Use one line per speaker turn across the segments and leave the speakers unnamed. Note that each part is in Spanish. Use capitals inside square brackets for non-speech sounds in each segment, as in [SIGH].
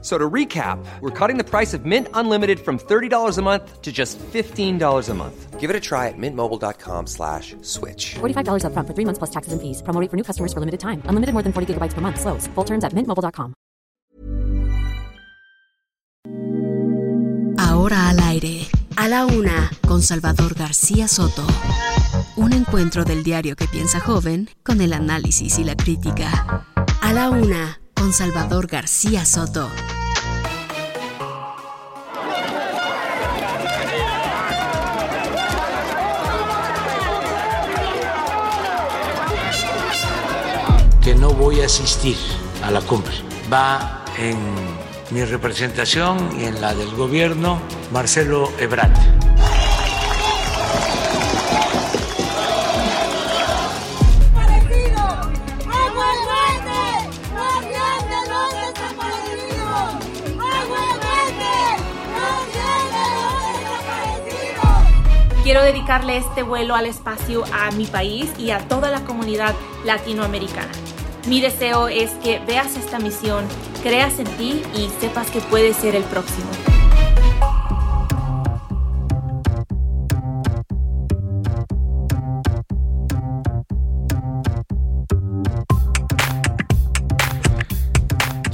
So to recap, we're cutting the price of Mint Unlimited from $30 a month to just $15 a month.
Give it a try at mintmobile.com slash switch.
$45 up front for three months plus taxes and fees. Promo rate for new customers for limited time. Unlimited more than 40 gigabytes per month. Slows. Full terms at mintmobile.com.
Ahora al aire. A la una, con Salvador García Soto. Un encuentro del diario que piensa joven con el análisis y la crítica. A la una, con Salvador García Soto.
que no voy a asistir a la cumbre. Va en mi representación y en la del gobierno Marcelo Ebrard.
Quiero dedicarle este vuelo al espacio a mi país y a toda la comunidad latinoamericana. Mi deseo es que veas esta misión, creas en ti y sepas que puedes ser el próximo.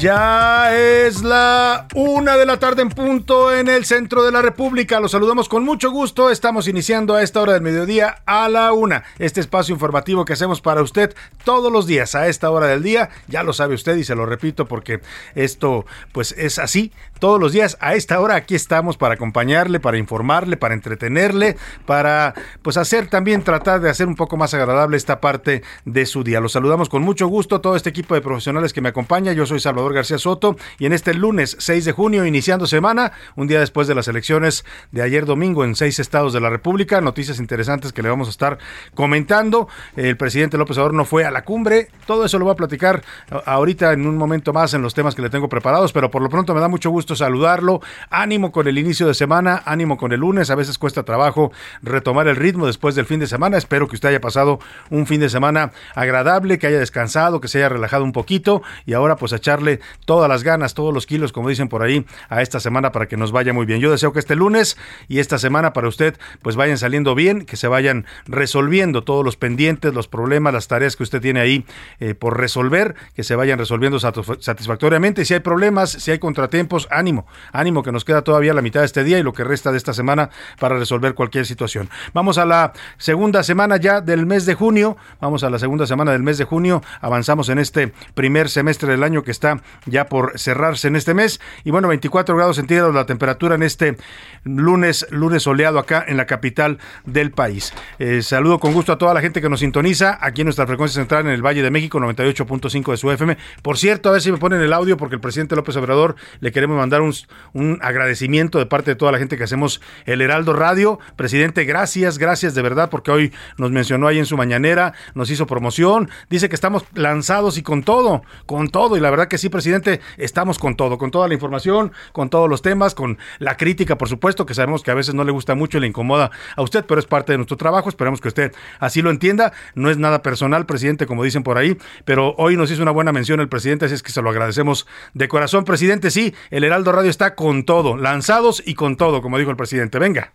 Ya es la una de la tarde en punto en el centro de la República. Los saludamos con mucho gusto. Estamos iniciando a esta hora del mediodía a la una. Este espacio informativo que hacemos para usted todos los días a esta hora del día. Ya lo sabe usted y se lo repito porque esto pues es así. Todos los días a esta hora aquí estamos para acompañarle, para informarle, para entretenerle, para pues hacer también tratar de hacer un poco más agradable esta parte de su día. Los saludamos con mucho gusto todo este equipo de profesionales que me acompaña. Yo soy Salvador García Soto y en este lunes 6 de junio, iniciando semana, un día después de las elecciones de ayer domingo en seis estados de la República, noticias interesantes que le vamos a estar comentando. El presidente López Obrador no fue a la cumbre, todo eso lo voy a platicar ahorita en un momento más en los temas que le tengo preparados, pero por lo pronto me da mucho gusto saludarlo. Ánimo con el inicio de semana, ánimo con el lunes, a veces cuesta trabajo retomar el ritmo después del fin de semana. Espero que usted haya pasado un fin de semana agradable, que haya descansado, que se haya relajado un poquito y ahora pues a echarle todas las ganas, todos los kilos, como dicen por ahí, a esta semana para que nos vaya muy bien. Yo deseo que este lunes y esta semana para usted pues vayan saliendo bien, que se vayan resolviendo todos los pendientes, los problemas, las tareas que usted tiene ahí eh, por resolver, que se vayan resolviendo satisfactoriamente. Si hay problemas, si hay contratiempos, ánimo, ánimo que nos queda todavía la mitad de este día y lo que resta de esta semana para resolver cualquier situación. Vamos a la segunda semana ya del mes de junio, vamos a la segunda semana del mes de junio, avanzamos en este primer semestre del año que está ya por cerrarse en este mes. Y bueno, 24 grados centígrados la temperatura en este lunes, lunes soleado acá en la capital del país. Eh, saludo con gusto a toda la gente que nos sintoniza aquí en nuestra frecuencia central en el Valle de México, 98.5 de su FM. Por cierto, a ver si me ponen el audio porque el presidente López Obrador le queremos mandar un, un agradecimiento de parte de toda la gente que hacemos el Heraldo Radio. Presidente, gracias, gracias de verdad porque hoy nos mencionó ahí en su mañanera, nos hizo promoción, dice que estamos lanzados y con todo, con todo. Y la verdad que sí, presidente, estamos con todo, con toda la información, con todos los temas, con la crítica, por supuesto, que sabemos que a veces no le gusta mucho y le incomoda a usted, pero es parte de nuestro trabajo. Esperamos que usted así lo entienda. No es nada personal, presidente, como dicen por ahí, pero hoy nos hizo una buena mención el presidente, así es que se lo agradecemos de corazón, presidente. Sí, el Heraldo Radio está con todo, lanzados y con todo, como dijo el presidente. Venga.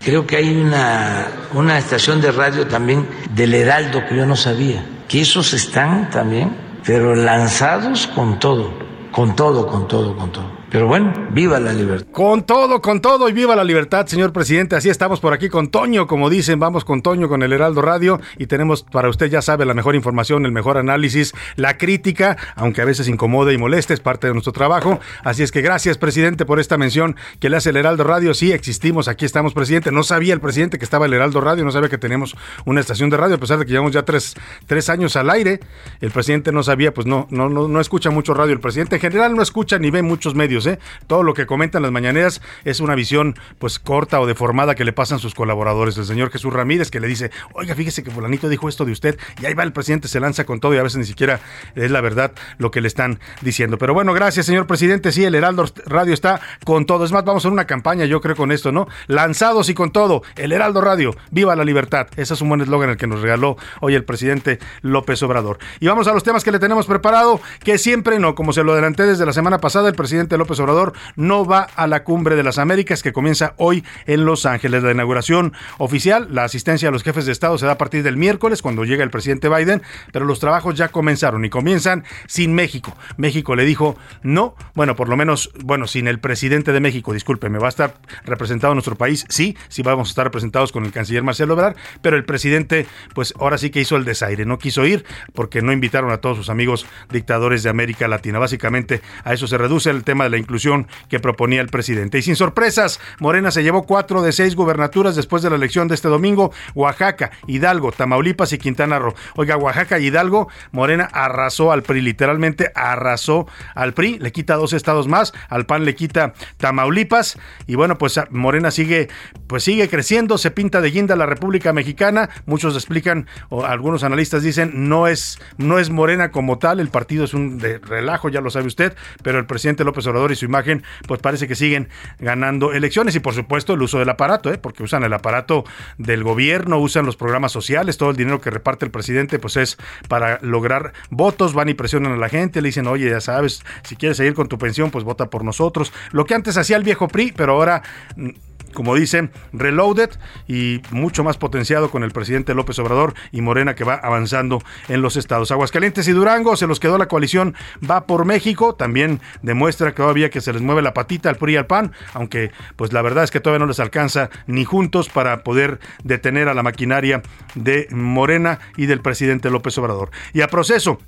Creo que hay una, una estación de radio también del Heraldo que yo no sabía, que esos están también, pero lanzados con todo, con todo, con todo, con todo. Pero bueno, viva la libertad.
Con todo, con todo y viva la libertad, señor presidente. Así estamos por aquí con Toño, como dicen, vamos con Toño, con el Heraldo Radio y tenemos para usted, ya sabe, la mejor información, el mejor análisis, la crítica, aunque a veces incomode y moleste, es parte de nuestro trabajo. Así es que gracias, presidente, por esta mención que le hace el Heraldo Radio. Sí, existimos, aquí estamos, presidente. No sabía el presidente que estaba el Heraldo Radio, no sabía que teníamos una estación de radio, a pesar de que llevamos ya tres, tres años al aire. El presidente no sabía, pues no, no, no, no escucha mucho radio. El presidente en general no escucha ni ve muchos medios ¿eh? Todo lo que comentan las mañaneras es una visión pues corta o deformada que le pasan sus colaboradores. El señor Jesús Ramírez que le dice, oiga, fíjese que fulanito dijo esto de usted y ahí va el presidente, se lanza con todo y a veces ni siquiera es la verdad lo que le están diciendo. Pero bueno, gracias señor presidente, sí, el Heraldo Radio está con todo. Es más, vamos a hacer una campaña, yo creo, con esto, ¿no? Lanzados y con todo, el Heraldo Radio, viva la libertad. Ese es un buen eslogan el que nos regaló hoy el presidente López Obrador. Y vamos a los temas que le tenemos preparado, que siempre no, como se lo adelanté desde la semana pasada, el presidente López Obrador no va a la cumbre de las Américas que comienza hoy en Los Ángeles. La inauguración oficial, la asistencia a los jefes de Estado se da a partir del miércoles cuando llega el presidente Biden, pero los trabajos ya comenzaron y comienzan sin México. México le dijo no, bueno, por lo menos, bueno, sin el presidente de México, discúlpeme, va a estar representado nuestro país, sí, sí vamos a estar representados con el canciller Marcelo Ebrard, pero el presidente, pues ahora sí que hizo el desaire, no quiso ir porque no invitaron a todos sus amigos dictadores de América Latina. Básicamente a eso se reduce el tema de la inclusión que proponía el presidente. Y sin sorpresas, Morena se llevó cuatro de seis gubernaturas después de la elección de este domingo, Oaxaca, Hidalgo, Tamaulipas y Quintana Roo. Oiga, Oaxaca y Hidalgo, Morena arrasó al PRI, literalmente arrasó al PRI, le quita dos estados más, al PAN le quita Tamaulipas y bueno, pues Morena sigue pues sigue creciendo, se pinta de guinda la República Mexicana, muchos explican o algunos analistas dicen no es no es Morena como tal, el partido es un de relajo, ya lo sabe usted, pero el presidente López Obrador y su imagen pues parece que siguen ganando elecciones y por supuesto el uso del aparato, ¿eh? porque usan el aparato del gobierno, usan los programas sociales, todo el dinero que reparte el presidente pues es para lograr votos, van y presionan a la gente, le dicen, oye, ya sabes, si quieres seguir con tu pensión, pues vota por nosotros. Lo que antes hacía el viejo PRI, pero ahora como dicen, reloaded y mucho más potenciado con el presidente López Obrador y Morena que va avanzando en los estados. Aguascalientes y Durango se los quedó la coalición Va por México, también demuestra que todavía que se les mueve la patita al PRI y al PAN, aunque pues la verdad es que todavía no les alcanza ni juntos para poder detener a la maquinaria de Morena y del presidente López Obrador. Y a proceso,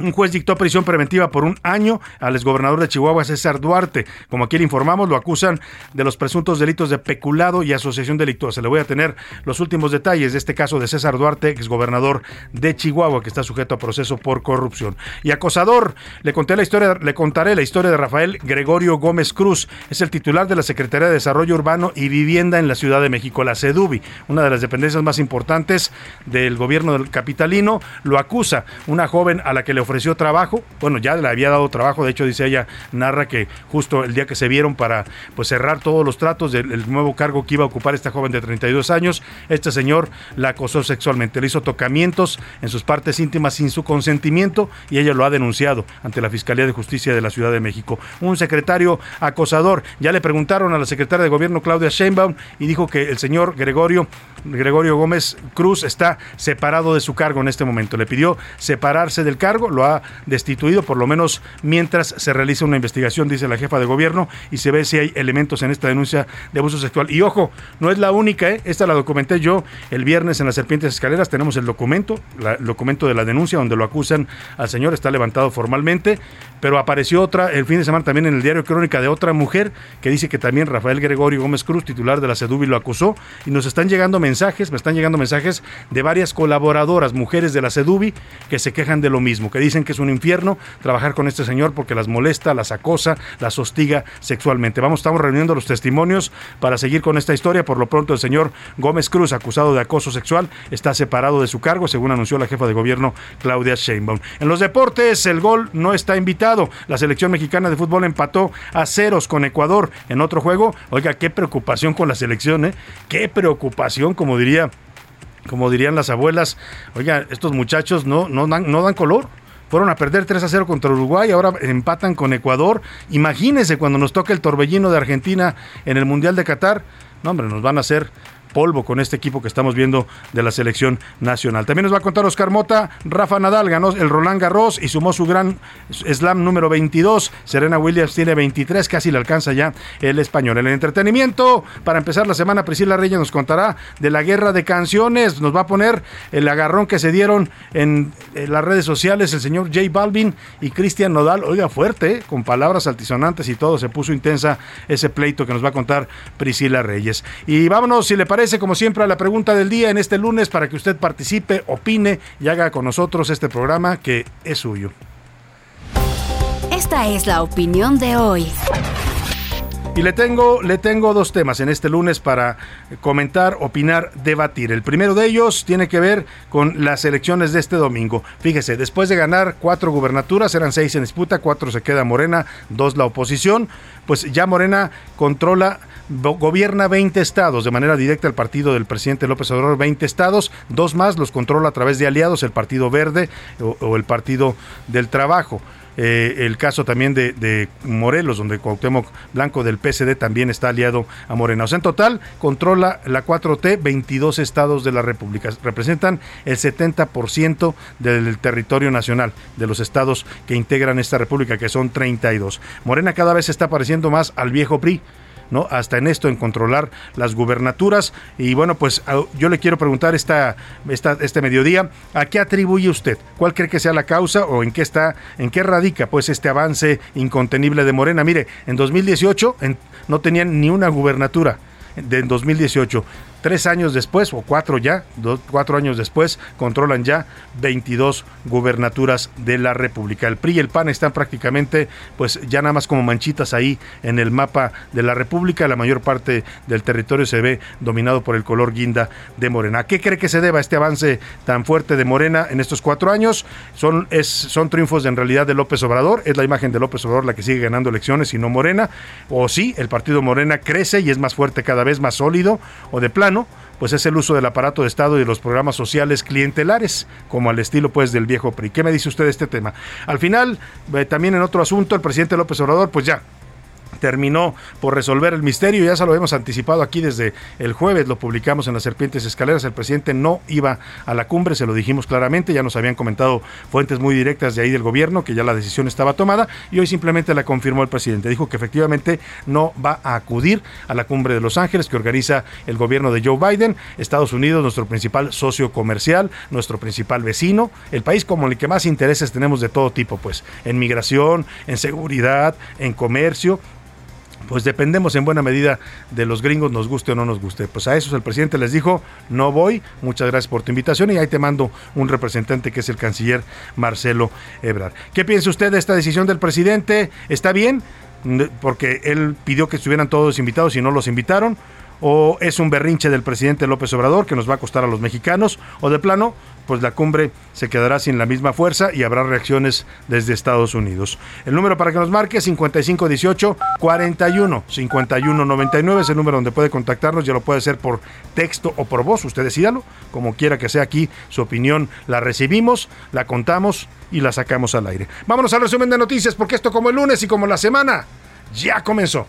un juez dictó prisión preventiva por un año al exgobernador de Chihuahua, César Duarte. Como aquí le informamos, lo acusan de los presuntos delitos de peculado y asociación delictuosa. Le voy a tener los últimos detalles de este caso de César Duarte, exgobernador de Chihuahua, que está sujeto a proceso por corrupción. Y acosador, le conté la historia, le contaré la historia de Rafael Gregorio Gómez Cruz. Es el titular de la Secretaría de Desarrollo Urbano y Vivienda en la Ciudad de México, la CEDUBI, una de las dependencias más importantes del gobierno del capitalino. Lo acusa una joven a la que le ofreció trabajo, bueno, ya le había dado trabajo, de hecho dice ella, narra que justo el día que se vieron para pues cerrar todos los tratos del nuevo cargo que iba a ocupar esta joven de 32 años, este señor la acosó sexualmente, le hizo tocamientos en sus partes íntimas sin su consentimiento y ella lo ha denunciado ante la Fiscalía de Justicia de la Ciudad de México. Un secretario acosador, ya le preguntaron a la secretaria de Gobierno Claudia Sheinbaum y dijo que el señor Gregorio Gregorio Gómez Cruz está separado de su cargo en este momento. Le pidió separarse del cargo, lo ha destituido por lo menos mientras se realiza una investigación, dice la jefa de gobierno, y se ve si hay elementos en esta denuncia de abuso sexual. Y ojo, no es la única, ¿eh? esta la documenté yo el viernes en las Serpientes Escaleras, tenemos el documento, el documento de la denuncia donde lo acusan al señor, está levantado formalmente, pero apareció otra el fin de semana también en el diario Crónica de otra mujer que dice que también Rafael Gregorio Gómez Cruz, titular de la CEDUBI, lo acusó y nos están llegando mensajes, me están llegando mensajes de varias colaboradoras, mujeres de la CEDUBI, que se quejan de lo mismo, que dicen que es un infierno trabajar con este señor porque las molesta, las acosa, las hostiga sexualmente. Vamos, estamos reuniendo los testimonios para seguir con esta historia. Por lo pronto, el señor Gómez Cruz, acusado de acoso sexual, está separado de su cargo, según anunció la jefa de gobierno Claudia Sheinbaum. En los deportes, el gol no está invitado. La selección mexicana de fútbol empató a ceros con Ecuador en otro juego. Oiga, qué preocupación con la selección, ¿eh? Qué preocupación, como diría como dirían las abuelas, oiga, estos muchachos no, no, dan, no dan color. Fueron a perder 3 a 0 contra Uruguay, ahora empatan con Ecuador. Imagínense cuando nos toque el torbellino de Argentina en el Mundial de Qatar. No, hombre, nos van a hacer polvo con este equipo que estamos viendo de la selección nacional. También nos va a contar Oscar Mota, Rafa Nadal ganó el Roland Garros y sumó su gran slam número 22. Serena Williams tiene 23, casi le alcanza ya el español. En el entretenimiento, para empezar la semana, Priscila Reyes nos contará de la guerra de canciones. Nos va a poner el agarrón que se dieron en, las redes sociales el señor J Balvin y Cristian Nodal. Oiga, fuerte, ¿eh? con palabras altisonantes y todo. Se puso intensa ese pleito que nos va a contar Priscila Reyes. Y vámonos, si le parece como siempre, a la pregunta del día en este lunes para que usted participe, opine y haga con nosotros este programa que es suyo.
Esta es la opinión de hoy.
Y le tengo, le tengo dos temas en este lunes para comentar, opinar, debatir. El primero de ellos tiene que ver con las elecciones de este domingo. Fíjese, después de ganar cuatro gubernaturas, eran seis en disputa, cuatro se queda Morena, dos la oposición, pues ya Morena controla gobierna 20 estados de manera directa el partido del presidente López Obrador, 20 estados, dos más los controla a través de aliados, el Partido Verde o, o el Partido del Trabajo. Eh, el caso también de, Morelos, donde Cuauhtémoc Blanco del PSD también está aliado a Morena. O sea, en total controla la 4T 22 estados de la República. Representan el 70% del territorio nacional, de los estados que integran esta república, que son 32. Morena cada vez está pareciendo más al viejo PRI. ¿No? Hasta en esto, en controlar las gubernaturas. Y bueno, pues yo le quiero preguntar esta, esta, este mediodía, ¿a qué atribuye usted? ¿Cuál cree que sea la causa o en qué está, en qué radica pues este avance incontenible de Morena? Mire, en 2018 no tenían ni una gubernatura de 2018 tres años después, o cuatro ya, dos, cuatro años después, controlan ya 22 gubernaturas de la República. El PRI y el PAN están prácticamente, pues ya nada más como manchitas ahí en el mapa de la República. La mayor parte del territorio se ve dominado por el color guinda de Morena. ¿A qué cree que se deba este avance tan fuerte de Morena en estos cuatro años? Son, es, son triunfos en realidad de López Obrador, es la imagen de López Obrador la que sigue ganando elecciones y no Morena, o sí, el partido Morena crece y es más fuerte cada vez, más sólido, o de plano pues es el uso del aparato de Estado y de los programas sociales clientelares, como al estilo pues del viejo PRI. ¿Qué me dice usted de este tema? Al final, eh, también en otro asunto, el presidente López Obrador, pues ya terminó por resolver el misterio. Ya se lo hemos anticipado aquí desde el jueves, lo publicamos en las Serpientes Escaleras. El presidente no iba a la cumbre, se lo dijimos claramente. Ya nos habían comentado fuentes muy directas de ahí del gobierno que ya la decisión estaba tomada y hoy simplemente la confirmó el presidente. Dijo que efectivamente no va a acudir a la cumbre de Los Ángeles que organiza el gobierno de Joe Biden. Estados Unidos, nuestro principal socio comercial, nuestro principal vecino, el país como el que más intereses tenemos de todo tipo, pues en migración, en seguridad, en comercio pues dependemos en buena medida de los gringos, nos guste o no nos guste. Pues a eso el presidente les dijo, no voy, muchas gracias por tu invitación y ahí te mando un representante que es el canciller Marcelo Ebrard. ¿Qué piensa usted de esta decisión del presidente? ¿Está bien? Porque él pidió que estuvieran todos invitados y no los invitaron o es un berrinche del presidente López Obrador que nos va a costar a los mexicanos, o de plano, pues la cumbre se quedará sin la misma fuerza y habrá reacciones desde Estados Unidos. El número para que nos marque es 5518 41 5199 es el número donde puede contactarnos, ya lo puede hacer por texto o por voz, usted decídalo, como quiera que sea aquí, su opinión la recibimos, la contamos y la sacamos al aire. Vámonos al resumen de noticias porque esto como el lunes y como la semana ya comenzó.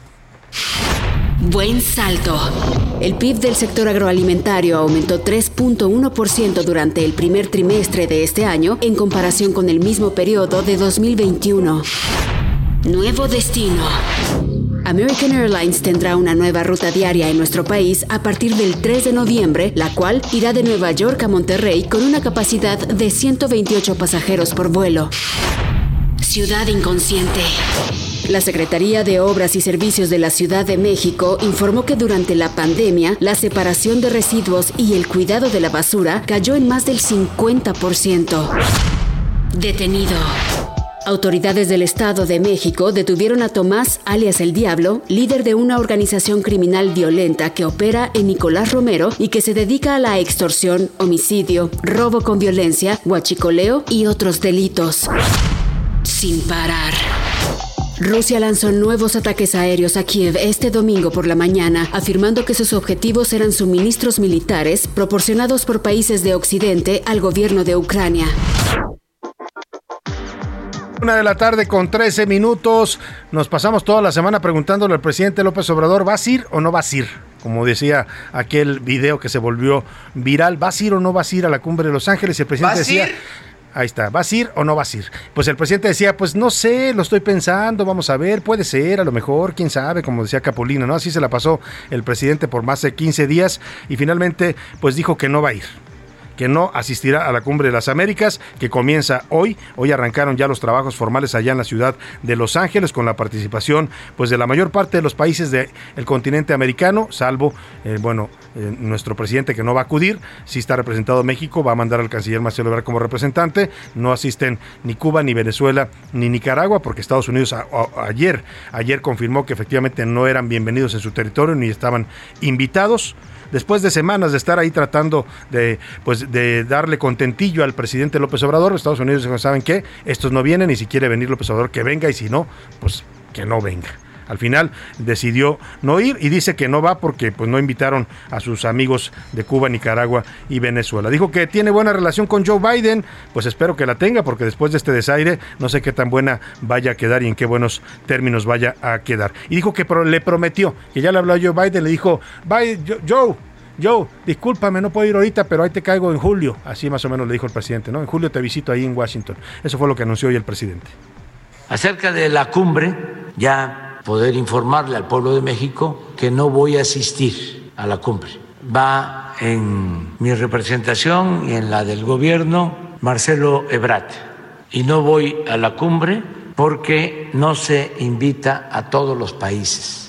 Buen salto. El PIB del sector agroalimentario aumentó 3.1% durante el primer trimestre de este año en comparación con el mismo periodo de 2021. Nuevo destino. American Airlines tendrá una nueva ruta diaria en nuestro país a partir del 3 de noviembre, la cual irá de Nueva York a Monterrey con una capacidad de 128 pasajeros por vuelo. Ciudad inconsciente. La Secretaría de Obras y Servicios de la Ciudad de México informó que durante la pandemia, la separación de residuos y el cuidado de la basura cayó en más del 50%. Detenido. Autoridades del Estado de México detuvieron a Tomás, alias el Diablo, líder de una organización criminal violenta que opera en Nicolás Romero y que se dedica a la extorsión, homicidio, robo con violencia, huachicoleo y otros delitos. Sin parar. Rusia lanzó nuevos ataques aéreos a Kiev este domingo por la mañana, afirmando que sus objetivos eran suministros militares proporcionados por países de Occidente al gobierno de Ucrania.
Una de la tarde con 13 minutos. Nos pasamos toda la semana preguntándole al presidente López Obrador, ¿vas a ir o no vas a ir? Como decía aquel video que se volvió viral, ¿vas a ir o no vas a ir a la cumbre de Los Ángeles? Y el presidente
¿Vas a
decía...
ir?
Ahí está, ¿vas a ir o no vas a ir? Pues el presidente decía, pues no sé, lo estoy pensando, vamos a ver, puede ser, a lo mejor, quién sabe, como decía Capulina, ¿no? Así se la pasó el presidente por más de 15 días y finalmente pues dijo que no va a ir que no asistirá a la Cumbre de las Américas, que comienza hoy. Hoy arrancaron ya los trabajos formales allá en la ciudad de Los Ángeles con la participación pues de la mayor parte de los países del continente americano, salvo, eh, bueno, eh, nuestro presidente que no va a acudir, sí está representado México, va a mandar al canciller Marcelo Ebrard como representante, no asisten ni Cuba, ni Venezuela, ni Nicaragua, porque Estados Unidos ayer, ayer confirmó que efectivamente no eran bienvenidos en su territorio ni estaban invitados. Después de semanas de estar ahí tratando de, pues, de darle contentillo al presidente López Obrador, Estados Unidos dijo, ¿saben qué? Estos no vienen y si quiere venir López Obrador que venga y si no, pues que no venga. Al final decidió no ir y dice que no va porque pues no invitaron a sus amigos de Cuba, Nicaragua y Venezuela. Dijo que tiene buena relación con Joe Biden, pues espero que la tenga porque después de este desaire no sé qué tan buena vaya a quedar y en qué buenos términos vaya a quedar. Y dijo que le prometió, que ya le habló a Joe Biden, le dijo, "Biden, Jo- Joe, Joe, discúlpame, no puedo ir ahorita, pero ahí te caigo en julio. Así más o menos le dijo el presidente, ¿no? En julio te visito ahí en Washington. Eso fue lo que anunció hoy el presidente.
Acerca de la cumbre, ya poder informarle al pueblo de México que no voy a asistir a la cumbre. Va en mi representación y en la del gobierno Marcelo Ebrat. Y no voy a la cumbre porque no se invita a todos los países.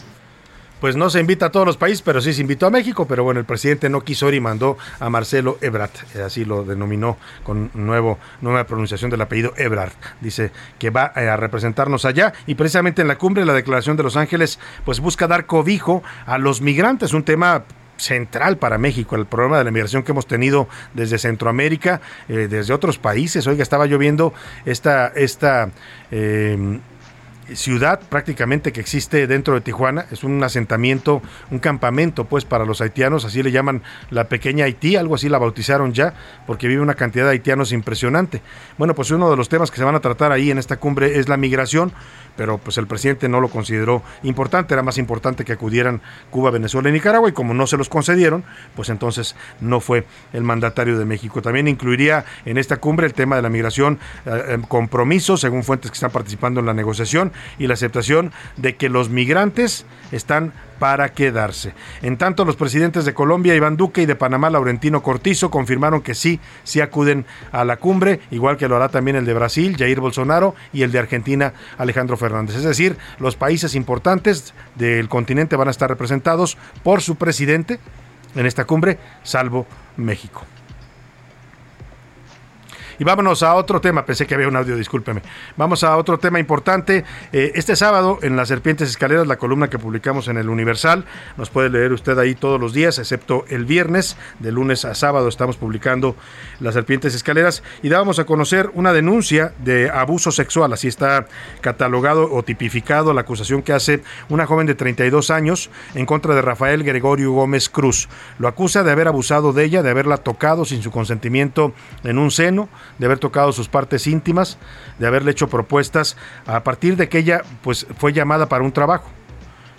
Pues no se invita a todos los países, pero sí se invitó a México. Pero bueno, el presidente no quiso ir y mandó a Marcelo Ebrard, eh, así lo denominó con nuevo, nueva pronunciación del apellido Ebrard. Dice que va eh, a representarnos allá y precisamente en la cumbre, la Declaración de Los Ángeles, pues busca dar cobijo a los migrantes, un tema central para México, el problema de la migración que hemos tenido desde Centroamérica, eh, desde otros países. Oiga, estaba yo viendo esta, esta eh, ciudad prácticamente que existe dentro de Tijuana. Es un asentamiento, un campamento pues para los haitianos, así le llaman la pequeña Haití, algo así la bautizaron ya, porque vive una cantidad de haitianos impresionante. Bueno, pues uno de los temas que se van a tratar ahí en esta cumbre es la migración, pero pues el presidente no lo consideró importante, era más importante que acudieran Cuba, Venezuela y Nicaragua, y como no se los concedieron, pues entonces no fue el mandatario de México. También incluiría en esta cumbre el tema de la migración, eh, eh, compromisos, según fuentes que están participando en la negociación, y la aceptación de que los migrantes están para quedarse. En tanto, los presidentes de Colombia, Iván Duque, y de Panamá, Laurentino Cortizo, confirmaron que sí, sí acuden a la cumbre, igual que lo hará también el de Brasil, Jair Bolsonaro, y el de Argentina, Alejandro Fernández. Es decir, los países importantes del continente van a estar representados por su presidente en esta cumbre, salvo México. Y vámonos a otro tema, pensé que había un audio, discúlpeme. Vamos a otro tema importante. Eh, este sábado, en las Serpientes Escaleras, la columna que publicamos en el Universal, nos puede leer usted ahí todos los días, excepto el viernes, de lunes a sábado estamos publicando las Serpientes Escaleras y dábamos a conocer una denuncia de abuso sexual, así está catalogado o tipificado la acusación que hace una joven de 32 años en contra de Rafael Gregorio Gómez Cruz. Lo acusa de haber abusado de ella, de haberla tocado sin su consentimiento en un seno, de haber tocado sus partes íntimas, de haberle hecho propuestas a partir de que ella pues fue llamada para un trabajo.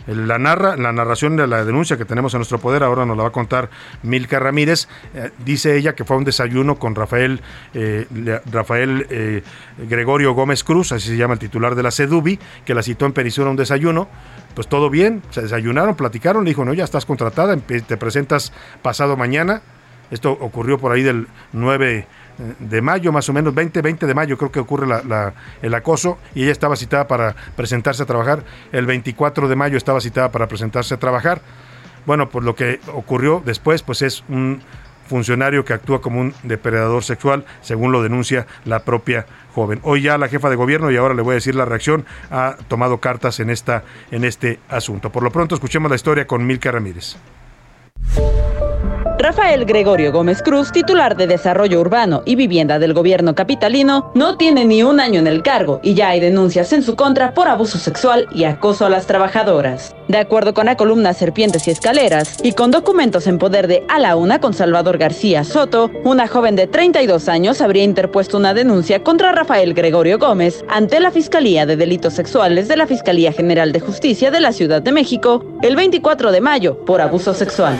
La, narra, la narración de la denuncia que tenemos en nuestro poder, ahora nos la va a contar Milka Ramírez, eh, dice ella que fue a un desayuno con Rafael, eh, Rafael eh, Gregorio Gómez Cruz, así se llama el titular de la CEDUBI, que la citó en Perisura a un desayuno, pues todo bien, se desayunaron, platicaron, le dijo, no, ya estás contratada, te presentas pasado mañana, esto ocurrió por ahí del 9 de mayo, más o menos, 20, 20 de mayo creo que ocurre la- el acoso y ella estaba citada para presentarse a trabajar. El 24 de mayo estaba citada para presentarse a trabajar. Bueno, pues lo que ocurrió después, pues es un funcionario que actúa como un depredador sexual, según lo denuncia la propia joven. Hoy ya la jefa de gobierno, y ahora le voy a decir la reacción, ha tomado cartas en, esta, en este asunto. Por lo pronto, escuchemos la historia con Milka Ramírez.
Rafael Gregorio Gómez Cruz, titular de Desarrollo Urbano y Vivienda del Gobierno Capitalino, no tiene ni un año en el cargo y ya hay denuncias en su contra por abuso sexual y acoso a las trabajadoras. De acuerdo con la columna Serpientes y Escaleras y con documentos en poder de A la Una con Salvador García Soto, una joven de 32 años habría interpuesto una denuncia contra Rafael Gregorio Gómez ante la Fiscalía de Delitos Sexuales de la Fiscalía General de Justicia de la Ciudad de México el 24 de mayo por abuso sexual.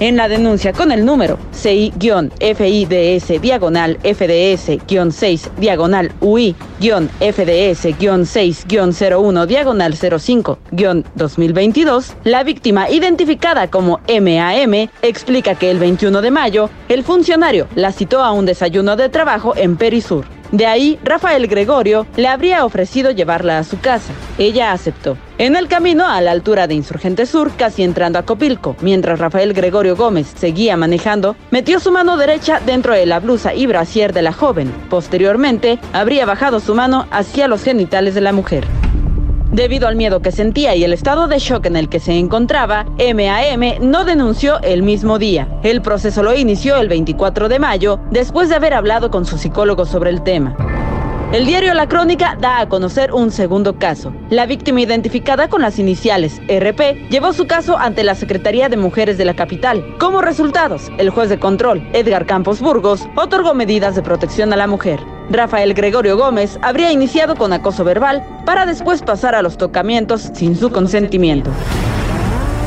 En la denuncia con el número CI-FIDS diagonal FDS-6 diagonal UI-FDS-6-01 diagonal 05-2022, la víctima identificada como MAM explica que el 21 de mayo el funcionario la citó a un desayuno de trabajo en Perisur. De ahí, Rafael Gregorio le habría ofrecido llevarla a su casa. Ella aceptó. En el camino a la altura de Insurgente Sur, casi entrando a Copilco, mientras Rafael Gregorio Gómez seguía manejando, metió su mano derecha dentro de la blusa y brasier de la joven. Posteriormente, habría bajado su mano hacia los genitales de la mujer. Debido al miedo que sentía y el estado de shock en el que se encontraba, MAM no denunció el mismo día. El proceso lo inició el 24 de mayo, después de haber hablado con su psicólogo sobre el tema. El diario La Crónica da a conocer un segundo caso. La víctima identificada con las iniciales RP llevó su caso ante la Secretaría de Mujeres de la capital. Como resultados, el juez de control, Edgar Campos Burgos, otorgó medidas de protección a la mujer. Rafael Gregorio Gómez habría iniciado con acoso verbal para después pasar a los tocamientos sin su consentimiento.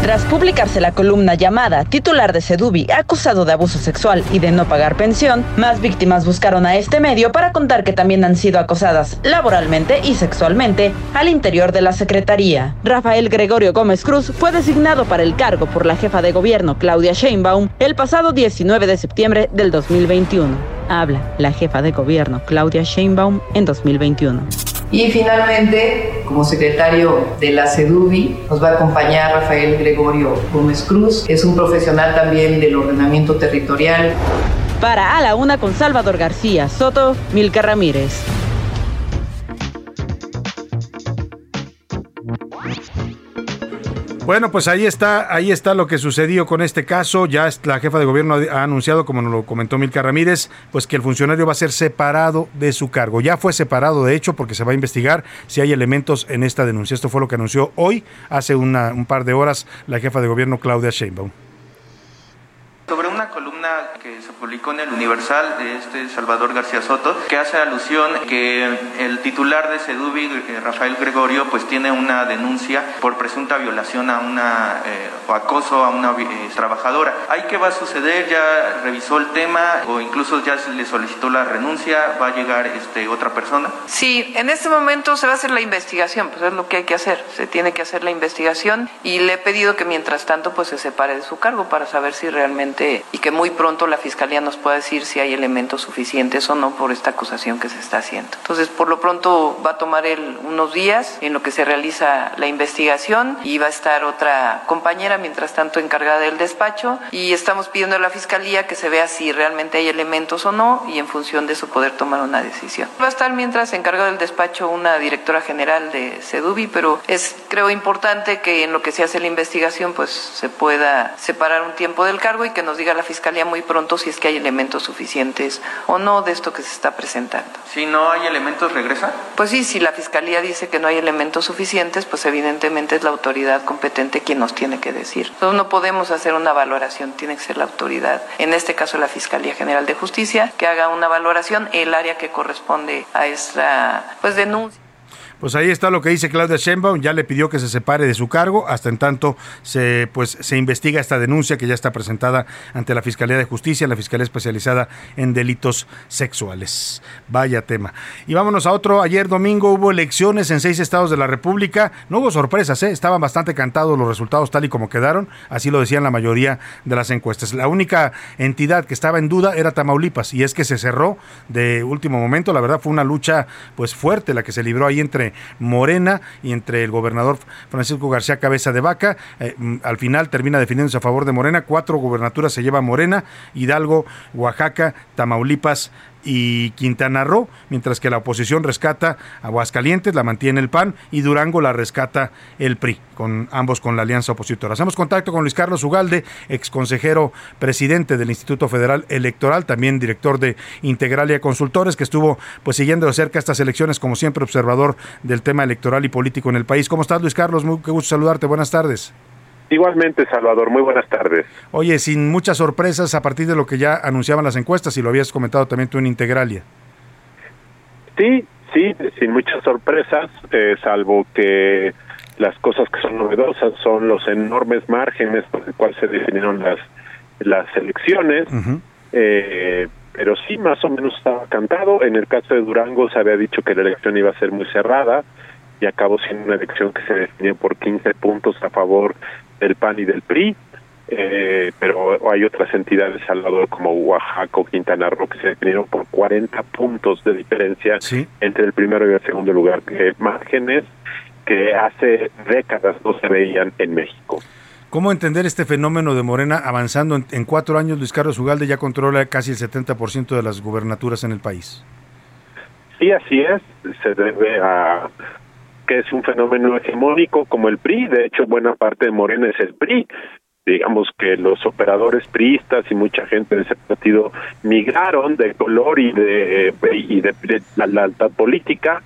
Tras publicarse la columna llamada Titular de Sedubi acusado de abuso sexual y de no pagar pensión, más víctimas buscaron a este medio para contar que también han sido acosadas laboralmente y sexualmente al interior de la Secretaría. Rafael Gregorio Gómez Cruz fue designado para el cargo por la jefa de gobierno Claudia Sheinbaum el pasado 19 de septiembre del 2021. Habla la jefa de gobierno Claudia Sheinbaum en 2021.
Y finalmente, como secretario de la CEDUBI, nos va a acompañar Rafael Gregorio Gómez Cruz, que es un profesional también del ordenamiento territorial.
Para A la Una con Salvador García Soto, Milka Ramírez.
Bueno, pues ahí está, ahí está lo que sucedió con este caso. Ya la jefa de gobierno ha anunciado, como nos lo comentó Milka Ramírez, pues que el funcionario va a ser separado de su cargo. Ya fue separado, de hecho, porque se va a investigar si hay elementos en esta denuncia. Esto fue lo que anunció hoy, hace una, un par de horas, la jefa de gobierno Claudia Sheinbaum.
Sobre una columna que se publicó en el Universal de este Salvador García Soto, que hace alusión que el titular de Sedubi, eh, Rafael Gregorio, pues tiene una denuncia por presunta violación a una eh, o acoso a una eh, trabajadora. ¿Ahí qué va a suceder? ¿Ya revisó el tema o incluso ya se le solicitó la renuncia? ¿Va a llegar este, otra persona?
Sí, en este momento se va a hacer la investigación, pues es lo que hay que hacer. Se tiene que hacer la investigación y le he pedido que mientras tanto pues se separe de su cargo para saber si realmente y que muy pronto la Fiscalía nos pueda decir si hay elementos suficientes o no por esta acusación que se está haciendo. Entonces, por lo pronto va a tomar él unos días en lo que se realiza la investigación y va a estar otra compañera, mientras tanto, encargada del despacho y estamos pidiendo a la Fiscalía que se vea si realmente hay elementos o no y en función de eso poder tomar una decisión. Va a estar mientras encargado del despacho una directora general de Sedubi, pero es creo importante que en lo que se hace la investigación pues se pueda separar un tiempo del cargo y que nos diga la Fiscalía muy pronto si es que hay elementos suficientes o no de esto que se está presentando.
Si no hay elementos, ¿regresa?
Pues sí, si la Fiscalía dice que no hay elementos suficientes, pues evidentemente es la autoridad competente quien nos tiene que decir. Entonces no podemos hacer una valoración, tiene que ser la autoridad, en este caso la Fiscalía General de Justicia, que haga una valoración, el área que corresponde a esta pues denuncia.
Pues ahí está lo que dice Claudia Sheinbaum, ya le pidió que se separe de su cargo, hasta en tanto se pues se investiga esta denuncia que ya está presentada ante la Fiscalía de Justicia, la Fiscalía especializada en delitos sexuales. Vaya tema. Y vámonos a otro, ayer domingo hubo elecciones en seis estados de la República, no hubo sorpresas, ¿eh? estaban bastante cantados los resultados tal y como quedaron, así lo decían la mayoría de las encuestas. La única entidad que estaba en duda era Tamaulipas y es que se cerró de último momento, la verdad fue una lucha pues fuerte la que se libró ahí entre Morena y entre el gobernador Francisco García Cabeza de Vaca. Eh, al final termina definiéndose a favor de Morena. Cuatro gubernaturas se lleva Morena, Hidalgo, Oaxaca, Tamaulipas y Quintana Roo, mientras que la oposición rescata Aguascalientes, la mantiene el PAN y Durango la rescata el PRI, con ambos con la alianza opositora. Hacemos contacto con Luis Carlos Ugalde, ex consejero presidente del Instituto Federal Electoral, también director de Integralia Consultores, que estuvo pues siguiendo de cerca estas elecciones, como siempre observador del tema electoral y político en el país. ¿Cómo estás, Luis Carlos? Muy gusto saludarte. Buenas tardes.
Igualmente, Salvador, muy buenas tardes.
Oye, sin muchas sorpresas a partir de lo que ya anunciaban las encuestas y lo habías comentado también tú en Integralia.
Sí, sí, sin muchas sorpresas, eh, salvo que las cosas que son novedosas son los enormes márgenes por el cual se definieron las las elecciones. eh, pero sí, más o menos estaba cantado. En el caso de Durango se había dicho que la elección iba a ser muy cerrada y acabó siendo una elección que se definió por 15 puntos a favor del PAN y del PRI. Eh, pero hay otras entidades al lado como Oaxaca o Quintana Roo que se definieron por 40 puntos de diferencia entre el primero y el segundo lugar, que márgenes que hace décadas no se veían en México.
¿Cómo entender este fenómeno de Morena avanzando en, en cuatro años? Luis Carlos Ugalde ya controla casi el 70% de las gubernaturas en el país.
Sí, así es. Se debe a es un fenómeno hegemónico como el PRI. De hecho, buena parte de Morena es el PRI. Digamos que los operadores priistas y mucha gente de ese partido migraron de color y de, y de, la, alta política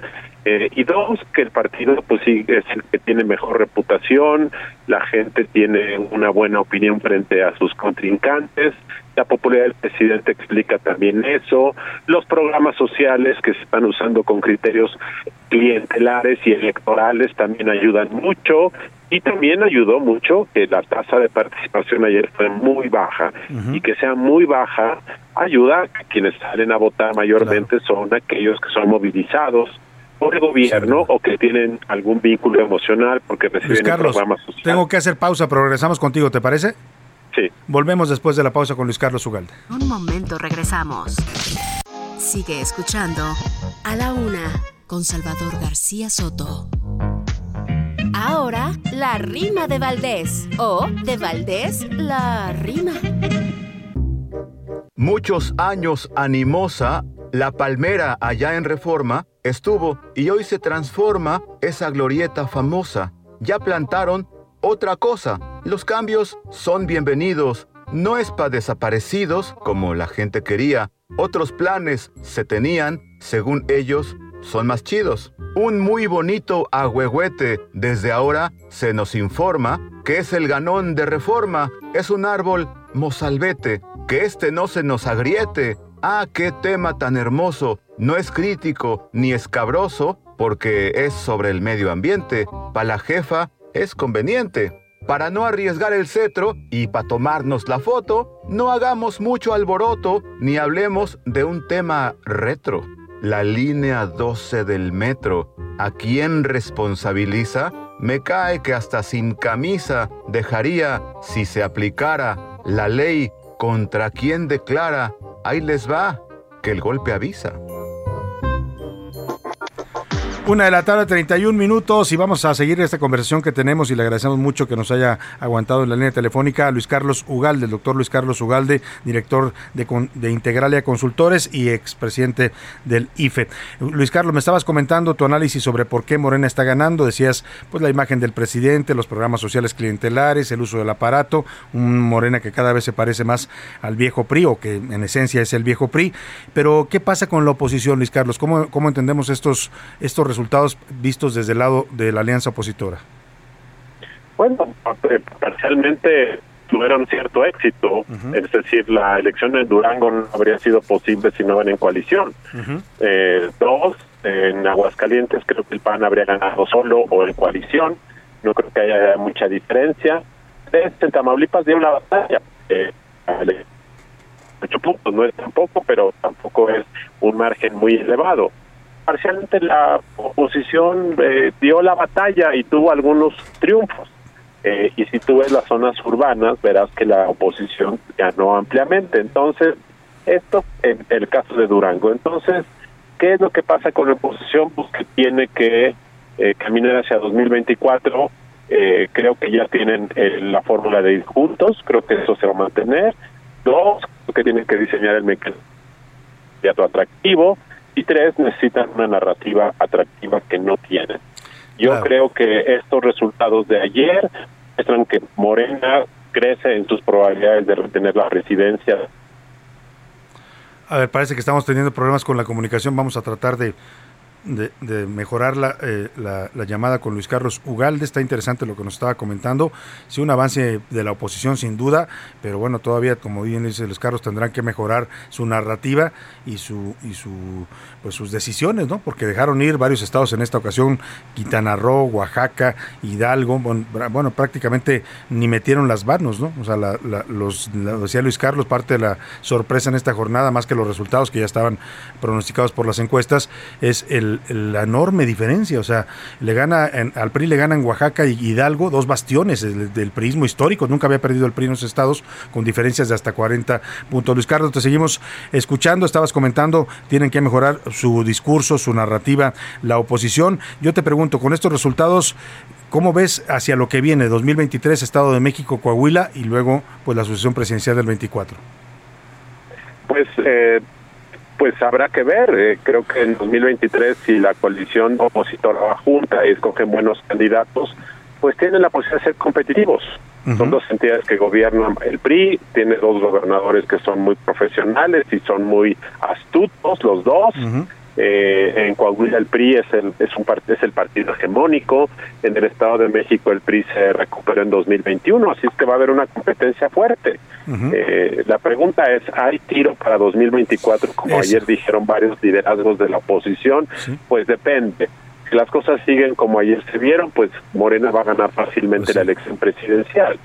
eh, y dos, que el partido pues sí es el que tiene mejor reputación, la gente tiene una buena opinión frente a sus contrincantes, la popularidad del presidente explica también eso, los programas sociales que se están usando con criterios clientelares y electorales también ayudan mucho y también ayudó mucho que la tasa de participación ayer fue muy baja y que sea muy baja ayuda a que quienes salen a votar mayormente son aquellos que son movilizados por el gobierno o que tienen algún vínculo emocional porque
Luis
reciben
Carlos,
programas sociales.
tengo que hacer pausa, pero regresamos contigo, ¿te parece?
Sí.
Volvemos después de la pausa con Luis Carlos Ugalde.
Un momento, regresamos. Sigue escuchando A la Una con Salvador García Soto.
Ahora, la rima de Valdés. O de Valdés, la rima.
Muchos años animosa, la palmera allá en reforma estuvo y hoy se transforma esa glorieta famosa. Ya plantaron otra cosa. Los cambios son bienvenidos. No es para desaparecidos como la gente quería. Otros planes se tenían, según ellos, son más chidos. Un muy bonito agüehuete desde ahora se nos informa que es el ganón de reforma. Es un árbol mozalbete. Que este no se nos agriete. Ah, qué tema tan hermoso. No es crítico ni escabroso porque es sobre el medio ambiente. Para la jefa es conveniente. Para no arriesgar el cetro y para tomarnos la foto, no hagamos mucho alboroto ni hablemos de un tema retro. La línea 12 del metro, ¿a quién responsabiliza? Me cae que hasta sin camisa dejaría, si se aplicara la ley contra quien declara, ahí les va, que el golpe avisa.
Una de la tarde, 31 minutos, y vamos a seguir esta conversación que tenemos y le agradecemos mucho que nos haya aguantado en la línea telefónica a Luis Carlos Ugalde, el doctor Luis Carlos Ugalde, director de, de Integralia Consultores y expresidente del IFE. Luis Carlos, me estabas comentando tu análisis sobre por qué Morena está ganando, decías pues la imagen del presidente, los programas sociales clientelares, el uso del aparato, un Morena que cada vez se parece más al viejo PRI o que en esencia es el viejo PRI, pero ¿qué pasa con la oposición, Luis Carlos? ¿Cómo, cómo entendemos estos, estos resultados vistos desde el lado de la alianza opositora?
Bueno, eh, parcialmente tuvieron cierto éxito, es decir, la elección en Durango no habría sido posible si no van en coalición. Eh, dos, en Aguascalientes creo que el PAN habría ganado solo o en coalición, no creo que haya mucha diferencia. Tres, en Tamaulipas dio la batalla. Eh, ocho puntos, no es tampoco, pero tampoco es un margen muy elevado. Parcialmente la oposición eh, dio la batalla y tuvo algunos triunfos. Eh, y si tú ves las zonas urbanas, verás que la oposición ganó ampliamente. Entonces, esto en el caso de Durango. Entonces, ¿qué es lo que pasa con la oposición? Pues que tiene que eh, caminar hacia 2024. Eh, creo que ya tienen eh, la fórmula de ir juntos. Creo que eso se va a mantener. Dos, creo que tienen que diseñar el mecanismo atractivo. Y tres, necesitan una narrativa atractiva que no tienen. Yo creo que estos resultados de ayer muestran que Morena crece en sus probabilidades de retener la presidencia.
A ver, parece que estamos teniendo problemas con la comunicación. Vamos a tratar de de, mejorar la, eh, la, la llamada con Luis Carlos Ugalde. Está interesante lo que nos estaba comentando. Sí, un avance de la oposición sin duda, pero bueno, todavía, como bien dice Luis Carlos, tendrán que mejorar su narrativa y su y su pues sus decisiones, ¿no? Porque dejaron ir varios estados en esta ocasión, Quintana Roo, Oaxaca, Hidalgo, bueno, prácticamente ni metieron las manos, ¿no? O sea, la, los, decía Luis Carlos, parte de la sorpresa en esta jornada, más que los resultados que ya estaban pronosticados por las encuestas, es el, la enorme diferencia. O sea, le gana en- al PRI le ganan Oaxaca y Hidalgo, dos bastiones del, del priismo histórico. Nunca había perdido el PRI en los estados con diferencias de hasta 40 puntos. Luis Carlos, te seguimos escuchando. Estabas comentando, tienen que mejorar su discurso, su narrativa, la oposición. Yo te pregunto, con estos resultados, ¿Cómo ves hacia lo que viene 2023 Estado de México, Coahuila y luego pues la sucesión presidencial del 24?
Pues, eh, pues habrá que ver. Eh, creo que en 2023, si la coalición opositora va junta y escogen buenos candidatos, pues tienen la posibilidad de ser competitivos. Son dos entidades que gobiernan el PRI, tiene dos gobernadores que son muy profesionales y son muy astutos los dos. Eh, en Coahuila el PRI es el es un es el partido hegemónico, en el Estado de México el PRI se recuperó en 2021, así es que va a haber una competencia fuerte. Eh, la pregunta es, ¿hay tiro para 2024 como
Eso.
ayer dijeron varios liderazgos de la oposición? Pues depende. Si las cosas siguen como ayer se vieron, pues Morena va a ganar fácilmente la elección presidencial.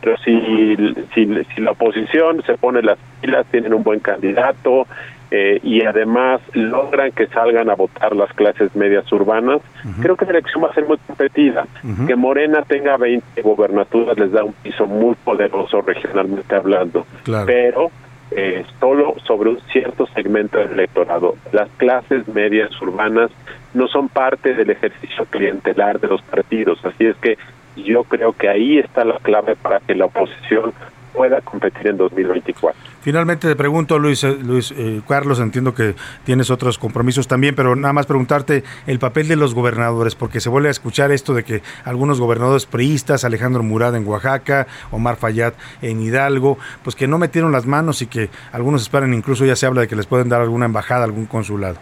Pero si, si, si la oposición se pone las pilas, tienen un buen candidato eh, y además logran que salgan a votar las clases medias urbanas, creo que la elección va a ser muy competida. Que Morena tenga 20 gobernaturas les da un piso muy poderoso regionalmente hablando.
Claro.
Pero eh, solo sobre un cierto segmento del electorado. Las clases medias urbanas no son parte del ejercicio clientelar de los partidos, así es que yo creo que ahí está la clave para que la oposición pueda competir en 2024.
Finalmente te pregunto, Luis, eh, Luis eh, Carlos, entiendo que tienes otros compromisos también, pero nada más preguntarte el papel de los gobernadores, porque se vuelve a escuchar esto de que algunos gobernadores priistas, Alejandro Murad en Oaxaca, Omar Fayad en Hidalgo, pues que no metieron las manos y que algunos esperan, incluso ya se habla de que les pueden dar alguna embajada, algún consulado.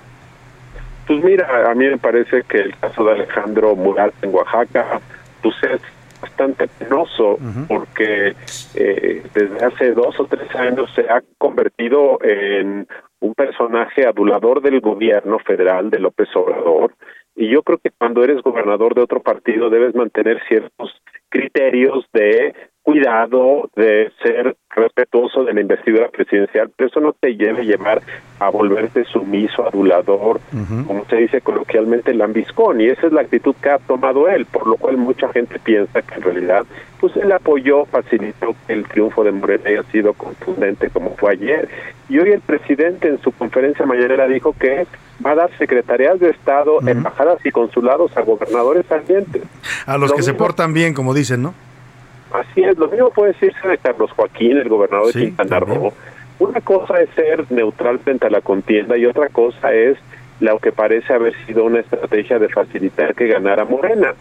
Pues mira, a mí me parece que el caso de Alejandro Murat en Oaxaca, pues es bastante penoso porque eh, desde hace dos o tres años se ha convertido en un personaje adulador del gobierno federal de López Obrador y yo creo que cuando eres gobernador de otro partido debes mantener ciertos criterios de cuidado, de ser la investidura presidencial, pero eso no te lleve llevar a volverte sumiso, adulador, como se dice coloquialmente, lambiscón, y esa es la actitud que ha tomado él, por lo cual mucha gente piensa que en realidad, pues él apoyó, facilitó que el triunfo de Morena haya sido contundente como fue ayer, y hoy el presidente en su conferencia mañanera dijo que va a dar secretarías de Estado, embajadas y consulados a gobernadores salientes.
A los
Lo
que se portan bien, como dicen, ¿no?
Así es, lo mismo puede decirse de Carlos Joaquín, el gobernador de Quintana Roo. Una cosa es ser neutral frente a la contienda y otra cosa es lo que parece haber sido una estrategia de facilitar que ganara Morena.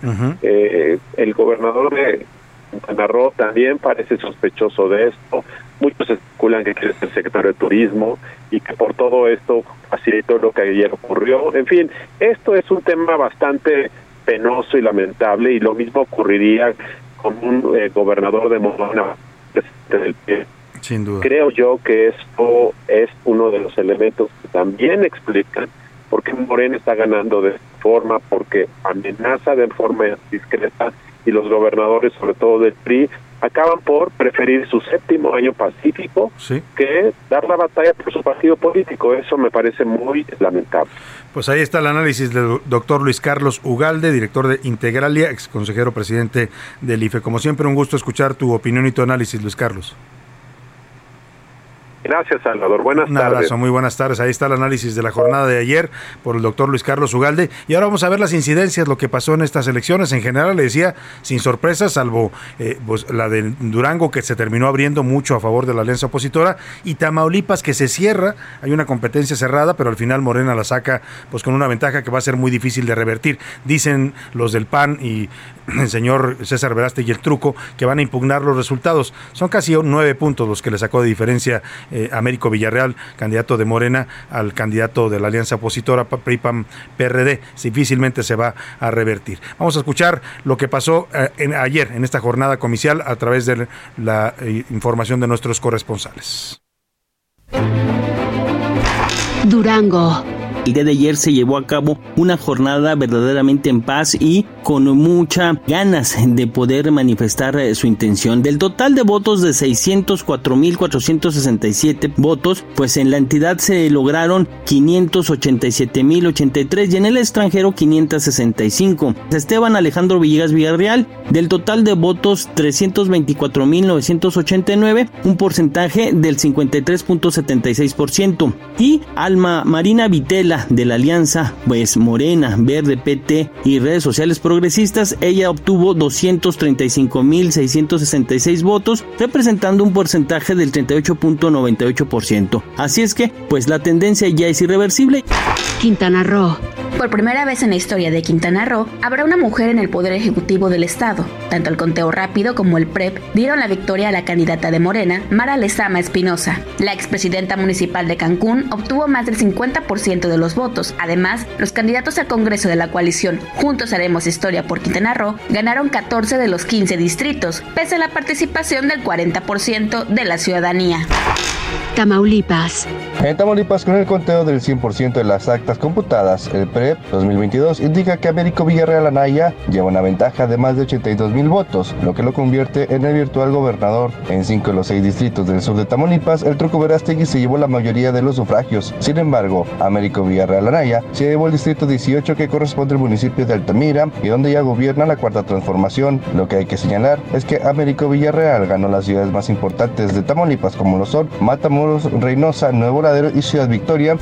Eh, el gobernador de Quintana Roo también parece sospechoso de esto. Muchos especulan que quiere ser secretario de turismo y que por todo esto facilitó lo que ayer ocurrió. En fin, esto es un tema bastante penoso y lamentable y lo mismo ocurriría con un eh, gobernador de Morena, del PRI.
Sin duda.
Creo yo que esto es uno de los elementos que también explican por qué Morena está ganando de forma, porque amenaza de forma discreta y los gobernadores, sobre todo del PRI, acaban por preferir su séptimo año pacífico que dar la batalla por su partido político. Eso me parece muy lamentable.
Pues ahí está el análisis del doctor Luis Carlos Ugalde, director de Integralia, ex consejero presidente del IFE. Como siempre, un gusto escuchar tu opinión y tu análisis, Luis Carlos.
Gracias, Salvador. Buenas
Un
tardes.
muy buenas tardes. Ahí está el análisis de la jornada de ayer por el doctor Luis Carlos Ugalde. Y ahora vamos a ver las incidencias, lo que pasó en estas elecciones. En general, le decía, sin sorpresas, salvo eh, pues, la de Durango, que se terminó abriendo mucho a favor de la alianza opositora, y Tamaulipas, que se cierra. Hay una competencia cerrada, pero al final Morena la saca pues con una ventaja que va a ser muy difícil de revertir. Dicen los del PAN y [CLEARS THROAT] el señor César Veraste y el Truco, que van a impugnar los resultados. Son casi nueve puntos los que le sacó de diferencia eh, Américo Villarreal, candidato de Morena, al candidato de la alianza opositora PRIPAM PRD. Difícilmente se va a revertir. Vamos a escuchar lo que pasó eh, ayer en esta jornada comicial a través de la eh, información de nuestros corresponsales.
Durango.
El día de ayer se llevó a cabo una jornada verdaderamente en paz y con mucha ganas de poder manifestar eh, su intención. Del total de votos de 604.467 votos, pues en la entidad se lograron 587.083 y en el extranjero 565. Esteban Alejandro Villegas Villarreal, del total de votos 324.989, un porcentaje del 53.76%. Y Alma Marina Vitela de la alianza pues Morena, Verde, PT y redes sociales progresistas, ella obtuvo 235.666 votos, representando un porcentaje del 38.98%. Así es que, pues la tendencia ya es irreversible.
Quintana Roo.
Por primera vez en la historia de Quintana Roo, habrá una mujer en el Poder Ejecutivo del Estado. Tanto el conteo rápido como el PREP dieron la victoria a la candidata de Morena, Mara Lezama Espinosa. La expresidenta municipal de Cancún obtuvo más del 50% de los votos. Además, los candidatos al Congreso de la coalición Juntos Haremos Historia por Quintana Roo ganaron 14 de los 15 distritos, pese a la participación del 40% de la ciudadanía.
Tamaulipas.
En Tamaulipas, con el conteo del 100% de las actas computadas, el PREP 2022 indica que Américo Villarreal Anaya lleva una ventaja de más de 82 mil votos, lo que lo convierte en el virtual gobernador. En cinco de los seis distritos del sur de Tamaulipas, el Truco Verástegui se llevó la mayoría de los sufragios. Sin embargo, Américo Villarreal Anaya se llevó el distrito 18 que corresponde al municipio de Altamira y donde ya gobierna la cuarta transformación. Lo que hay que señalar es que Américo Villarreal ganó las ciudades más importantes de Tamaulipas como lo son Matamoros, Reynosa, Nuevo Ladero y Ciudad Victoria.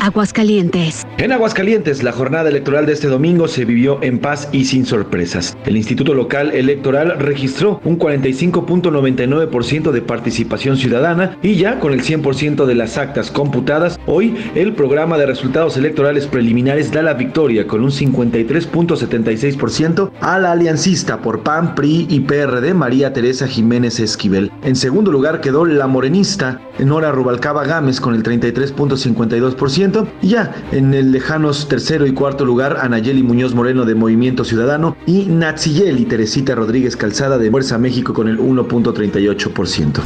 Aguascalientes.
En Aguascalientes, la jornada electoral de este domingo se vivió en paz y sin sorpresas. El Instituto Local Electoral registró un 45.99% de participación ciudadana y ya con el 100% de las actas computadas, hoy el programa de resultados electorales preliminares da la victoria con un 53.76% a la aliancista por PAN, PRI y PRD María Teresa Jiménez Esquivel. En segundo lugar quedó la morenista Nora Rubalcaba Gámez con el 33.52% y ya en el lejanos tercero y cuarto lugar, Anayeli Muñoz Moreno de Movimiento Ciudadano y Natsiyel y Teresita Rodríguez Calzada de Fuerza México con el 1.38%.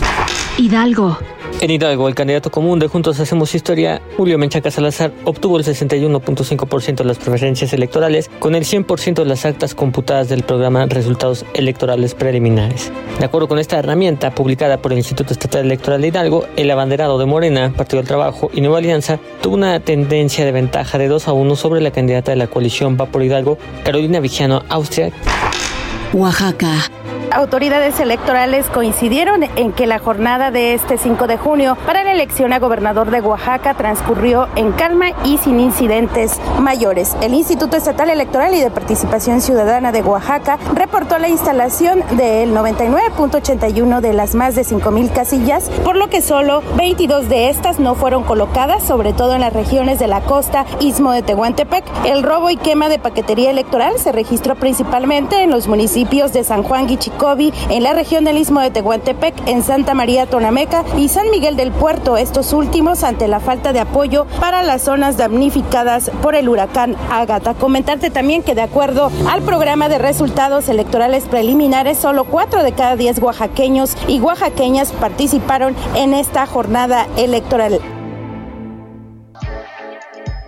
Hidalgo.
En Hidalgo, el candidato común de Juntos Hacemos Historia, Julio Menchaca Salazar, obtuvo el 61.5% de las preferencias electorales, con el 100% de las actas computadas del programa Resultados Electorales Preliminares. De acuerdo con esta herramienta publicada por el Instituto Estatal Electoral de Hidalgo, el abanderado de Morena, Partido del Trabajo y Nueva Alianza tuvo una tendencia de ventaja de 2 a 1 sobre la candidata de la coalición Va por Hidalgo, Carolina Vigiano, Austria.
Oaxaca
autoridades electorales coincidieron en que la jornada de este 5 de junio para la elección a gobernador de Oaxaca transcurrió en calma y sin incidentes mayores. El Instituto Estatal Electoral y de Participación Ciudadana de Oaxaca reportó la instalación del 99.81 de las más de 5.000 casillas, por lo que solo 22 de estas no fueron colocadas, sobre todo en las regiones de la costa, Istmo de Tehuantepec. El robo y quema de paquetería electoral se registró principalmente en los municipios de San Juan Guichico en la región del Istmo de Tehuantepec, en Santa María Tonameca y San Miguel del Puerto, estos últimos ante la falta de apoyo para las zonas damnificadas por el huracán Ágata. Comentarte también que de acuerdo al programa de resultados electorales preliminares, solo cuatro de cada diez oaxaqueños y oaxaqueñas participaron en esta jornada electoral.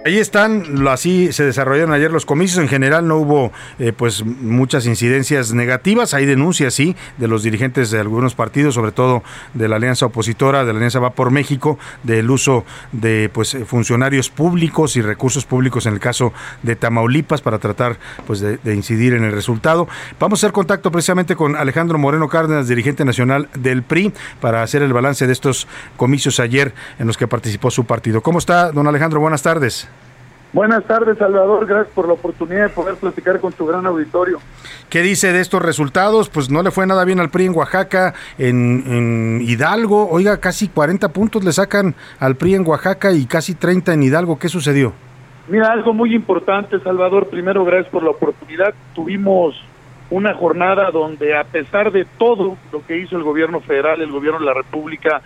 Ahí están, así se desarrollaron ayer los comicios. En general no hubo eh, pues muchas incidencias negativas. Hay denuncias, sí, de los dirigentes de algunos partidos, sobre todo de la alianza opositora, de la alianza Va por México, del uso de pues funcionarios públicos y recursos públicos en el caso de Tamaulipas para tratar pues de, de incidir en el resultado. Vamos a hacer contacto precisamente con Alejandro Moreno Cárdenas, dirigente nacional del PRI, para hacer el balance de estos comicios ayer en los que participó su partido. ¿Cómo está, don Alejandro? Buenas tardes.
Buenas tardes, Salvador. Gracias por la oportunidad de poder platicar con tu gran auditorio.
¿Qué dice de estos resultados? Pues no le fue nada bien al PRI en Oaxaca, en, en, Hidalgo. Oiga, casi 40 puntos le sacan al PRI en Oaxaca y casi 30 en Hidalgo. ¿Qué sucedió?
Mira, algo muy importante, Salvador. Primero, gracias por la oportunidad. Tuvimos una jornada donde a pesar de todo lo que hizo el gobierno federal, el gobierno de la República,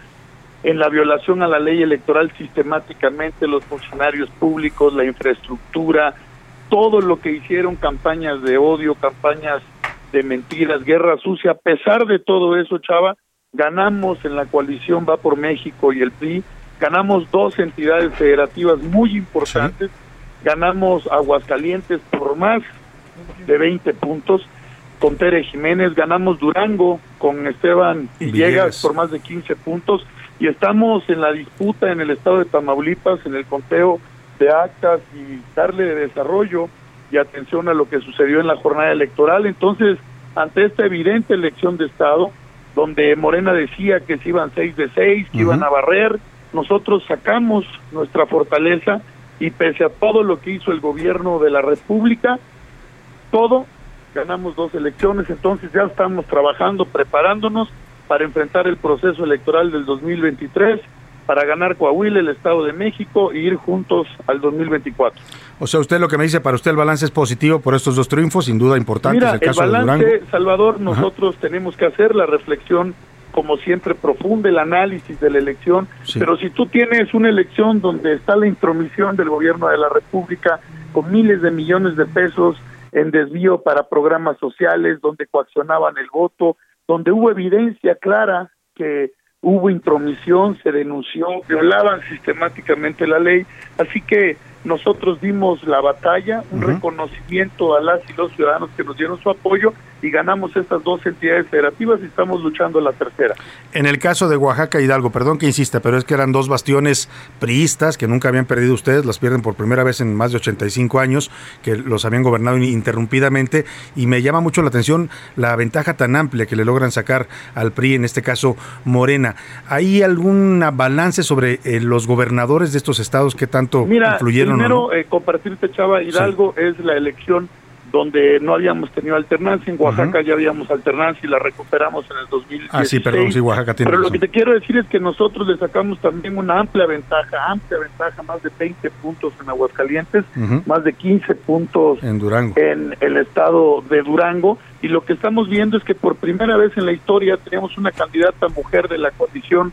en la violación a la ley electoral sistemáticamente, los funcionarios públicos, la infraestructura, todo lo que hicieron, campañas de odio, campañas de mentiras, guerra sucia, a pesar de todo eso, Chava, ganamos en la coalición Va por México y el PRI, ganamos dos entidades federativas muy importantes, ganamos Aguascalientes por más de 20 puntos, con Tere Jiménez, ganamos Durango con Esteban Villegas,
Villegas.
por más de 15 puntos y estamos en la disputa en el estado de Tamaulipas, en el conteo de actas y darle desarrollo y atención a lo que sucedió en la jornada electoral. Entonces, ante esta evidente elección de Estado, donde Morena decía que se iban seis de seis, que iban a barrer, nosotros sacamos nuestra fortaleza y pese a todo lo que hizo el gobierno de la República, todo, ganamos dos elecciones, entonces ya estamos trabajando, preparándonos para enfrentar el proceso electoral del 2023, para ganar Coahuila, el Estado de México e ir juntos al 2024.
O sea, usted lo que me dice, para usted el balance es positivo por estos dos triunfos, sin duda importantes,
Mira,
el
el
caso de Durango.
balance, Salvador, nosotros tenemos que hacer la reflexión, como siempre, profunda, el análisis de la elección,
Sí.
pero si tú tienes una elección donde está la intromisión del gobierno de la República con miles de millones de pesos en desvío para programas sociales, donde coaccionaban el voto, donde hubo evidencia clara que hubo intromisión, se denunció, violaban sistemáticamente la ley, así que nosotros dimos la batalla, un reconocimiento a las y los ciudadanos que nos dieron su apoyo y ganamos estas dos entidades federativas y estamos luchando la tercera.
En el caso de Oaxaca Hidalgo, perdón que insista, pero es que eran dos bastiones priistas que nunca habían perdido ustedes, las pierden por primera vez en más de 85 años, que los habían gobernado ininterrumpidamente, y me llama mucho la atención la ventaja tan amplia que le logran sacar al PRI, en este caso Morena. ¿Hay algún balance sobre eh, los gobernadores de estos estados que tanto
Mira,
influyeron?
primero
no?
eh, compartirte, Chava, Hidalgo es la elección donde no habíamos tenido alternancia, en Oaxaca ya habíamos alternancia y la recuperamos en el 2016.
Ah, sí, perdón, sí, Oaxaca tiene
Pero lo que te quiero decir es que nosotros le sacamos también una amplia ventaja, amplia ventaja, más de 20 puntos en Aguascalientes, más de 15 puntos
En Durango.
en el estado de Durango y lo que estamos viendo es que por primera vez en la historia tenemos una candidata mujer de la coalición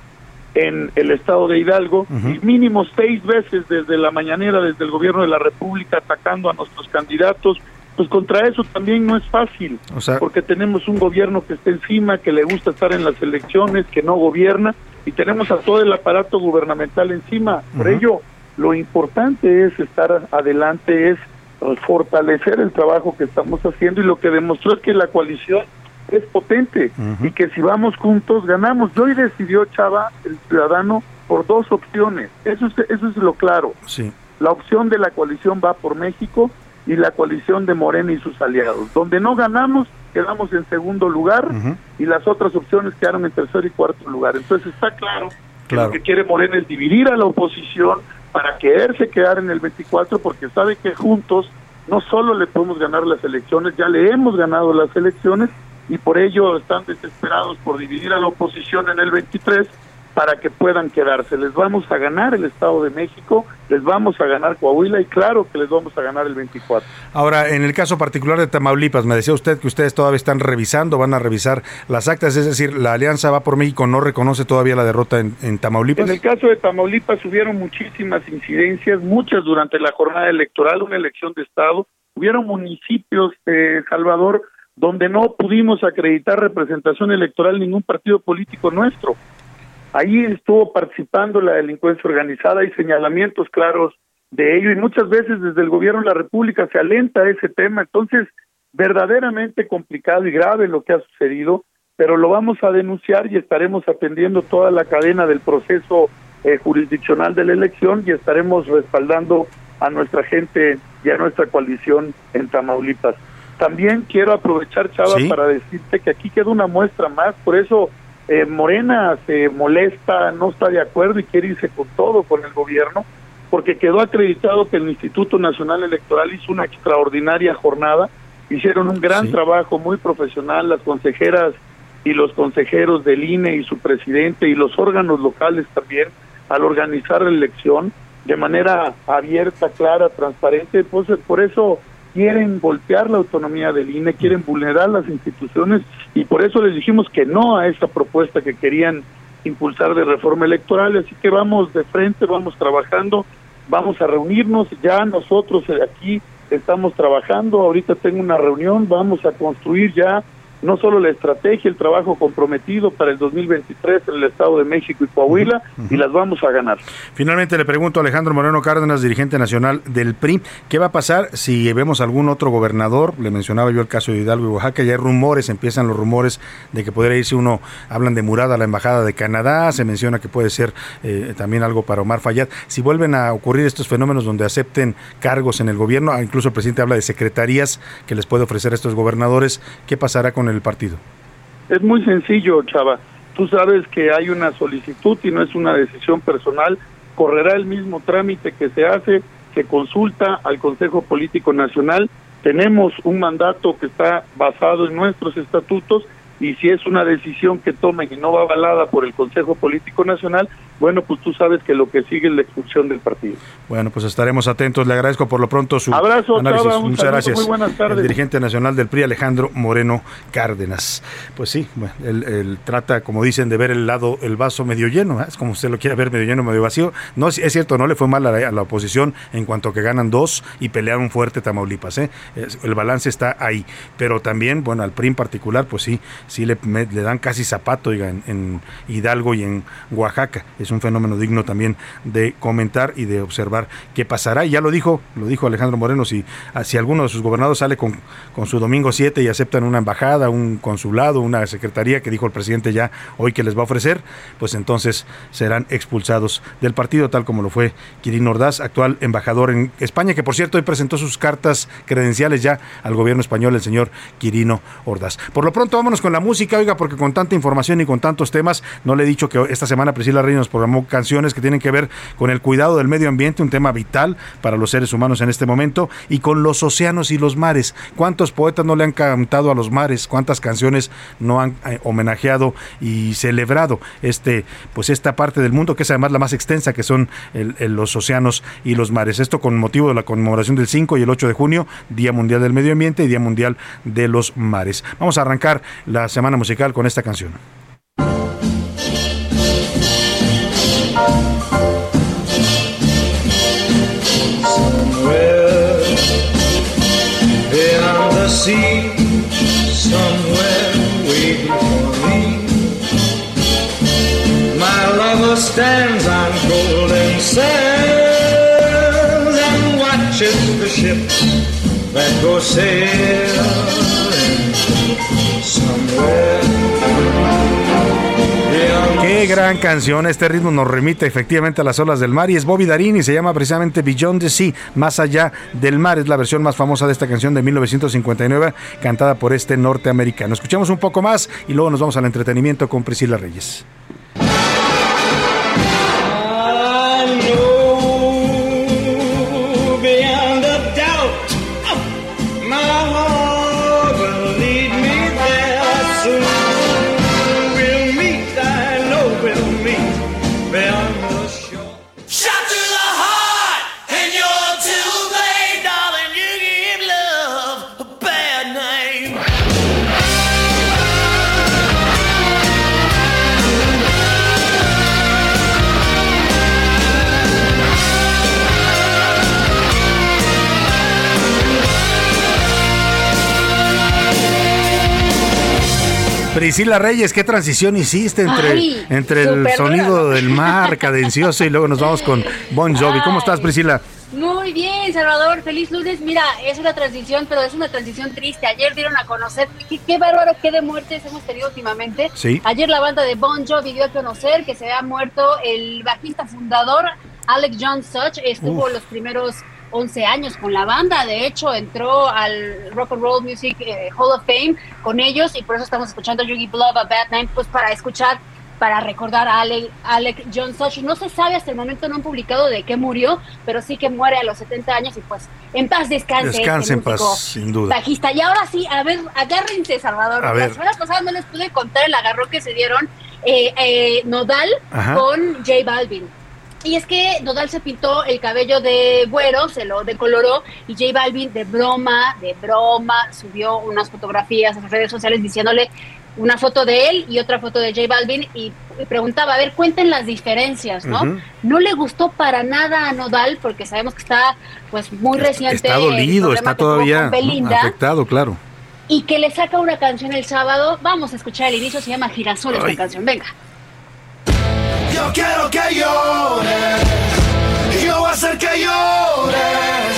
en el estado de Hidalgo y mínimo seis veces desde la mañanera, desde el gobierno de la República atacando a nuestros candidatos. Pues contra eso también no es fácil,
O sea-
porque tenemos un gobierno que está encima, que le gusta estar en las elecciones, que no gobierna, y tenemos a todo el aparato gubernamental encima. Por ello, lo importante es estar adelante, es fortalecer el trabajo que estamos haciendo y lo que demostró es que la coalición es potente y que si vamos juntos ganamos. Y hoy decidió Chava, el ciudadano, por dos opciones. Eso es, eso es lo claro.
Sí.
La opción de la coalición va por México y la coalición de Morena y sus aliados. Donde no ganamos, quedamos en segundo lugar y las otras opciones quedaron en tercer y cuarto lugar. Entonces está claro que
Claro.
lo que quiere Morena es dividir a la oposición para quererse quedar en el 24 porque sabe que juntos no solo le podemos ganar las elecciones, ya le hemos ganado las elecciones y por ello están desesperados por dividir a la oposición en el 23 para que puedan quedarse. Les vamos a ganar el Estado de México, les vamos a ganar Coahuila y claro que les vamos a ganar el 24.
Ahora, en el caso particular de Tamaulipas, me decía usted que ustedes todavía están revisando, van a revisar las actas, es decir, la Alianza va por México no reconoce todavía la derrota en, en Tamaulipas.
En el caso de Tamaulipas hubieron muchísimas incidencias, muchas durante la jornada electoral, una elección de Estado. Hubieron municipios, eh, Salvador, donde no pudimos acreditar representación electoral ningún partido político nuestro. Ahí estuvo participando la delincuencia organizada, hay señalamientos claros de ello y muchas veces desde el gobierno de la República se alenta ese tema. Entonces, verdaderamente complicado y grave lo que ha sucedido, pero lo vamos a denunciar y estaremos atendiendo toda la cadena del proceso eh, jurisdiccional de la elección y estaremos respaldando a nuestra gente y a nuestra coalición en Tamaulipas. También quiero aprovechar, Chava,
Sí.
para decirte que aquí queda una muestra más, por eso eh, Morena se molesta, no está de acuerdo y quiere irse con todo con el gobierno, porque quedó acreditado que el Instituto Nacional Electoral hizo una extraordinaria jornada, hicieron un gran
Sí.
trabajo muy profesional, las consejeras y los consejeros del INE y su presidente y los órganos locales también, al organizar la elección de manera abierta, clara, transparente, pues por eso quieren golpear la autonomía del INE, quieren vulnerar las instituciones y por eso les dijimos que no a esta propuesta que querían impulsar de reforma electoral, así que vamos de frente, vamos trabajando, vamos a reunirnos, ya nosotros aquí estamos trabajando, ahorita tengo una reunión, vamos a construir ya no solo la estrategia, el trabajo comprometido para el 2023 en el Estado de México y Coahuila, y las vamos a ganar.
Finalmente le pregunto a Alejandro Moreno Cárdenas, dirigente nacional del PRI, ¿qué va a pasar si vemos algún otro gobernador? Le mencionaba yo el caso de Hidalgo y Oaxaca, ya hay rumores, empiezan los rumores de que podría irse uno, hablan de Murada a la Embajada de Canadá, se menciona que puede ser eh, también algo para Omar Fayad. Si vuelven a ocurrir estos fenómenos donde acepten cargos en el gobierno, ah, incluso el presidente habla de secretarías que les puede ofrecer a estos gobernadores, ¿qué pasará con el partido?
Es muy sencillo, Chava. Tú sabes que hay una solicitud y no es una decisión personal. Correrá el mismo trámite que se hace, se consulta al Consejo Político Nacional. Tenemos un mandato que está basado en nuestros estatutos y si es una decisión que tomen y no va avalada por el Consejo Político Nacional, bueno, pues tú sabes que lo que sigue es la expulsión del partido.
Bueno, pues estaremos atentos. Le agradezco por lo pronto su
Abrazo,
análisis.
Chava,
Muchas
saludo,
gracias.
muy buenas tardes.
El dirigente nacional del PRI, Alejandro Moreno Cárdenas. Pues sí, bueno, él, él trata, como dicen, de ver el lado, el vaso medio lleno. ¿eh? Es como usted lo quiere ver, medio lleno, medio vacío. No, es cierto, no le fue mal a la, a la oposición en cuanto que ganan dos y pelearon fuerte Tamaulipas. ¿eh? El balance está ahí. Pero también, bueno, al PRI en particular, pues sí, sí le, le dan casi zapato oiga, en, en Hidalgo y en Oaxaca. Es un fenómeno digno también de comentar y de observar qué pasará. Y ya lo dijo, lo dijo Alejandro Moreno, si, ah, si alguno de sus gobernados sale con, con su domingo 7 y aceptan una embajada, un consulado, una secretaría que dijo el presidente ya hoy que les va a ofrecer, pues entonces serán expulsados del partido, tal como lo fue Quirino Ordaz, actual embajador en España, que por cierto hoy presentó sus cartas credenciales ya al gobierno español, el señor Quirino Ordaz. Por lo pronto vámonos con la música, oiga, porque con tanta información y con tantos temas, no le he dicho que esta semana Priscila Reyes nos programó canciones que tienen que ver con el cuidado del medio ambiente, un tema vital para los seres humanos en este momento, y con los océanos y los mares. ¿Cuántos poetas no le han cantado a los mares? ¿Cuántas canciones no han eh, homenajeado y celebrado este, pues esta parte del mundo que es además la más extensa, que son el- los océanos y los mares? Esto con motivo de la conmemoración del 5 y el 8 de junio, Día Mundial del Medio Ambiente y Día Mundial de los Mares. Vamos a arrancar la semana musical con esta canción.
Stands on golden and the.
Qué gran canción, este ritmo nos remite efectivamente a las olas del mar y es Bobby Darin y se llama precisamente Beyond the Sea, más allá del mar, es la versión más famosa de esta canción de 1959 cantada por este norteamericano. Escuchamos un poco más y luego nos vamos al entretenimiento con Priscila Reyes. Priscila Reyes, ¿qué transición hiciste entre,
Ay,
entre el sonido del mar cadencioso y luego nos vamos con Bon Jovi? ¿Cómo estás, Priscila?
Muy bien, Salvador, feliz lunes. Mira, es una transición, pero es una transición triste. Ayer dieron a conocer, qué, qué bárbaro, qué de muertes hemos tenido últimamente.
Sí.
Ayer la banda de Bon Jovi dio a conocer que se había muerto el bajista fundador, Alex John Such. Estuvo
Uf.
los primeros 11 años con la banda. De hecho, entró al Rock and Roll Music eh, Hall of Fame con ellos y por eso estamos escuchando You Give Love a Bad Name, pues para escuchar para recordar a Ale- Alec John Such. No se sabe hasta el momento, no han publicado de qué murió, pero sí que muere a los 70 años y pues en paz descanse. este
Descanse en paz, sin duda.
Bajista. Y ahora sí, a ver, agárrense, Salvador.
A
La
ver.
semana pasada no les pude contar el agarrón que se dieron eh, eh, Nodal
Ajá.
con J Balvin. Y es que Nodal se pintó el cabello de güero, se lo decoloró y J Balvin de broma, de broma, subió unas fotografías a sus redes sociales diciéndole una foto de él y otra foto de J Balvin y preguntaba, a ver, cuenten las diferencias, ¿no? No le gustó para nada a Nodal porque sabemos que está pues muy reciente.
Está dolido, está todavía
Belinda
afectado, claro.
y que le saca una canción el sábado. Vamos a escuchar el inicio, se llama Girasol esta canción, venga.
Yo quiero que llores. Yo voy a hacer que llores.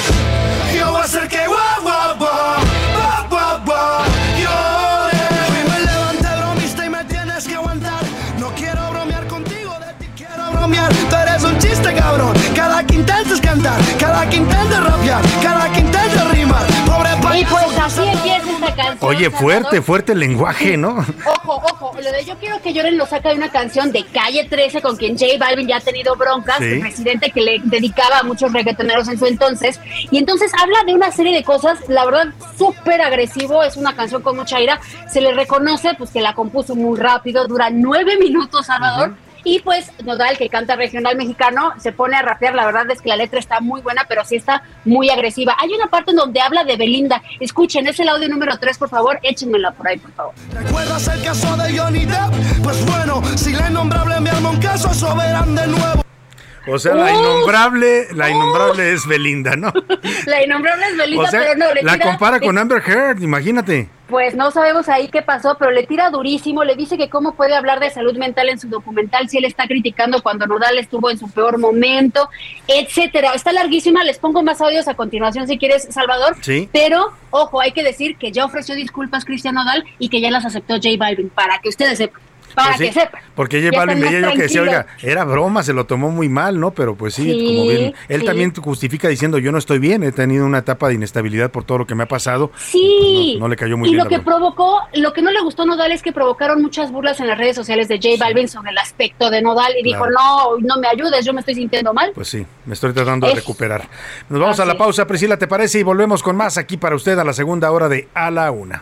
Yo voy a hacer que guau, guau, guau, guau, guau, guau, llores. Hoy me levanté bromista y me tienes que aguantar. No quiero bromear contigo, de ti quiero bromear. Tú eres un chiste, cabrón. Cada que intentes cantar, cada que intentes rapear, cada que
Y pues así empieza esta canción.
Oye, fuerte, fuerte el lenguaje, ¿no?
Ojo, ojo, lo de Yo quiero que lloren lo saca de una canción de Calle 13 con quien J Balvin ya ha tenido broncas,
Sí.
el presidente que le dedicaba a muchos reggaetoneros en su entonces. Y entonces habla de una serie de cosas, la verdad, súper agresivo, es una canción con mucha ira. Se le reconoce pues que la compuso muy rápido, dura nueve minutos, Salvador. Y pues Nodal, que canta regional mexicano, se pone a rapear. La verdad es que la letra está muy buena, pero sí está muy agresiva. Hay una parte en donde habla de Belinda. Escuchen, es el audio número 3, por favor. Échenmela por ahí, por favor.
¿Recuerdas el caso de Johnny Depp? Pues bueno, si la innombrable me arma un caso, eso verán de nuevo.
O sea, la innombrable, la innombrable es Belinda, ¿no? [LAUGHS]
La innombrable es Belinda,
O sea,
pero no, le
la
tira-
compara con Amber Heard, imagínate.
Pues no sabemos ahí qué pasó, pero le tira durísimo, le dice que cómo puede hablar de salud mental en su documental si él está criticando cuando Nodal estuvo en su peor momento, etcétera. Está larguísima, les pongo más audios a continuación si quieres, Salvador.
Sí.
Pero, ojo, hay que decir que ya ofreció disculpas Cristian Nodal y que ya las aceptó J Balvin, para que ustedes sepan, para
Pues sí,
que sepan.
Porque J Balvin veía yo que decía, oiga, era broma, se lo tomó muy mal, ¿no? Pero pues sí,
Sí,
como bien, él
sí.
también justifica diciendo, yo no estoy bien, he tenido una etapa de inestabilidad por todo lo que me ha pasado.
Sí.
No, no le cayó muy
y
bien.
lo
la
que
broma.
provocó, lo que no le gustó a Nodal es que provocaron muchas burlas en las redes sociales de J Balvin sobre el aspecto de Nodal y dijo, no, no me ayudes, yo me estoy sintiendo mal.
Pues sí, me estoy tratando de recuperar. Nos vamos a la pausa, Priscila, ¿te parece? Y volvemos con más aquí para usted a la segunda hora de A la Una.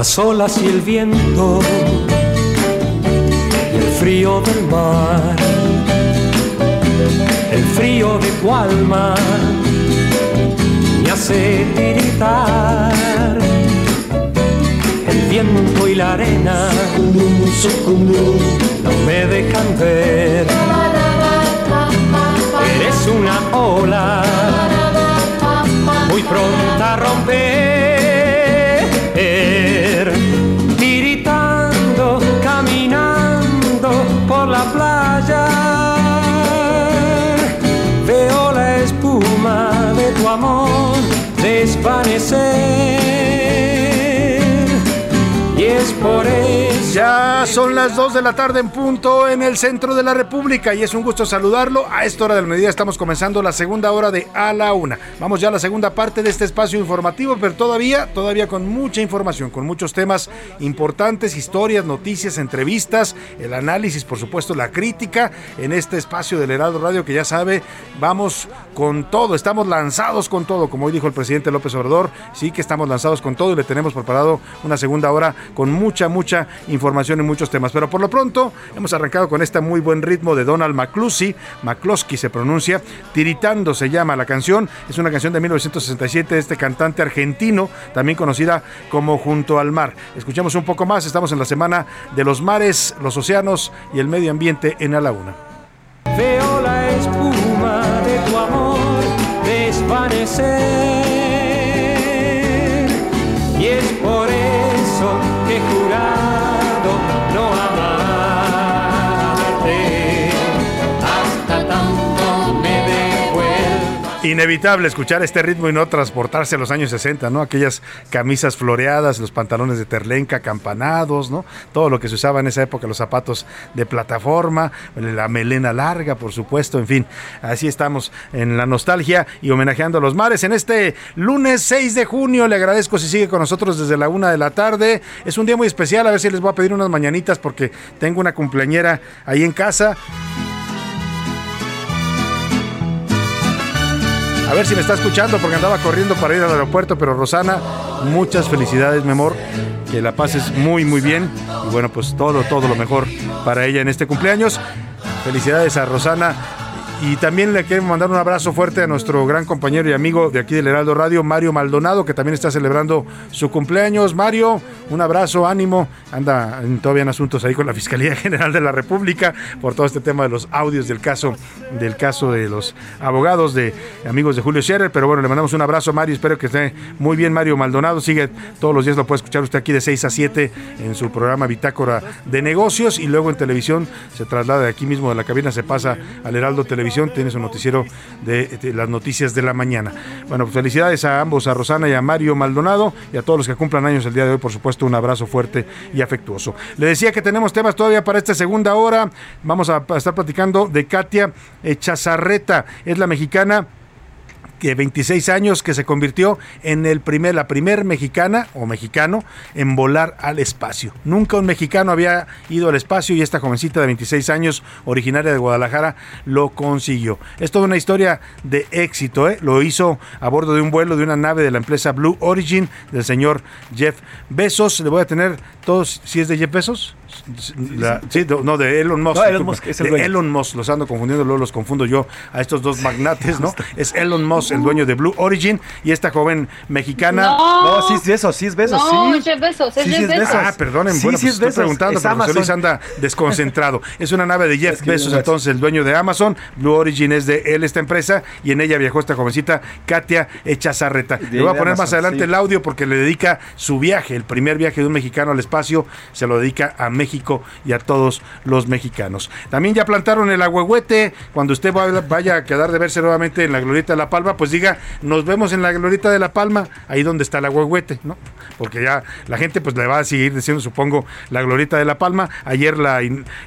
Las olas y el viento y el frío del mar, el frío de tu alma me hace tiritar. El viento y la arena no me dejan ver. Eres una ola muy pronta a romper, amor desvanecer. Por eso.
Ya son las 2 de la tarde en punto en el centro de la República y es un gusto saludarlo. A esta hora del mediodía estamos comenzando la segunda hora de A la Una. Vamos ya a la segunda parte de este espacio informativo, pero todavía, todavía con mucha información, con muchos temas importantes, historias, noticias, entrevistas, el análisis, por supuesto, la crítica en este espacio del Heraldo Radio que ya sabe, vamos con todo, estamos lanzados con todo, como hoy dijo el presidente López Obrador, sí que estamos lanzados con todo y le tenemos preparado una segunda hora con mucha, mucha información en muchos temas. Pero por lo pronto hemos arrancado con este muy buen ritmo de Donald McCluskey, McCluskey se pronuncia, Tiritando se llama la canción, es una canción de 1967 de este cantante argentino, también conocida como Junto al Mar. Escuchamos un poco más, estamos en la semana de los mares, los océanos y el medio ambiente en A la Una.
Veo la espuma de tu amor desvanecer.
Inevitable escuchar este ritmo y no transportarse a los años 60, ¿no? Aquellas camisas floreadas, los pantalones de terlenca, campanados, ¿no? Todo lo que se usaba en esa época, los zapatos de plataforma, la melena larga, por supuesto, en fin. Así estamos en la nostalgia y homenajeando a los mares. En este lunes 6 de junio, le agradezco si sigue con nosotros desde la una de la tarde. Es un día muy especial, a ver si les voy a pedir unas mañanitas porque tengo una cumpleañera ahí en casa. A ver si me está escuchando porque andaba corriendo para ir al aeropuerto, pero Rosana, muchas felicidades, mi amor. Que la pases muy, muy bien. Y bueno, pues todo, todo lo mejor para ella en este cumpleaños. Felicidades a Rosana. Y también le queremos mandar un abrazo fuerte a nuestro gran compañero y amigo de aquí del Heraldo Radio, Mario Maldonado, que también está celebrando su cumpleaños. Mario, un abrazo, ánimo. Anda todavía en asuntos ahí con la Fiscalía [LAUGHS] General de la República por todo este tema de los audios del caso, del caso de los abogados de amigos de Julio Scherer. Pero bueno, le mandamos un abrazo a Mario. Espero que esté muy bien, Mario Maldonado. Sigue todos los días, lo puede escuchar usted aquí de 6 a 7 en su programa Bitácora de Negocios y luego en televisión se traslada de aquí mismo de la cabina, se pasa al Heraldo Televisión, tiene su noticiero de, de las noticias de la mañana. Bueno, pues felicidades a ambos, a Rosana y a Mario Maldonado y a todos los que cumplan años el día de hoy, por supuesto, un abrazo fuerte y afectuoso. Le decía que tenemos temas todavía para esta segunda hora. Vamos a, estar platicando de Katia Echazarreta, es la mexicana de 26 años que se convirtió en el primer, la primer mexicana o mexicano en volar al espacio. Nunca un mexicano había ido al espacio y esta jovencita de 26 años, originaria de Guadalajara, lo consiguió. Es toda una historia de éxito. ¿eh? Lo hizo a bordo de un vuelo de una nave de la empresa Blue Origin del señor Jeff Bezos. Le voy a tener todos, si es de Jeff Bezos. La- sí, no, de Elon Musk.
No, Elon. Musk es el
de. Elon Musk, los ando confundiendo, luego los confundo yo a estos dos magnates, ¿no? [LAUGHS] Es Elon Musk, el dueño de Blue Origin, y esta joven mexicana.
No.
No, sí es Besos, sí es Besos,
No,
sí.
Jeff Bezos, es
Sí, sí
Jeff
es
Bezos.
Bezos.
Ah, perdonen,
Sí,
bueno,
sí
pues
es
estoy
Bezos,
preguntando,
es
pero José Luis
Amazon.
anda desconcentrado. [LAUGHS] Es una nave de Jeff
Es que es-
entonces el dueño de Amazon. Blue Origin es de él, esta empresa, y en ella viajó esta jovencita, Katia Echazarreta. Le voy a poner más adelante
sí.
el audio porque le dedica su viaje, el primer viaje de un mexicano al espacio, se lo dedica a México y a todos los mexicanos. También ya plantaron el agüehuete. Cuando usted va- vaya a quedar de verse nuevamente en la Glorieta de la Palma, pues diga, nos vemos en la Glorieta de la Palma, ahí donde está el agüehuete, ¿no? Porque ya la gente pues le va a seguir diciendo, supongo, la Glorieta de la Palma. Ayer la,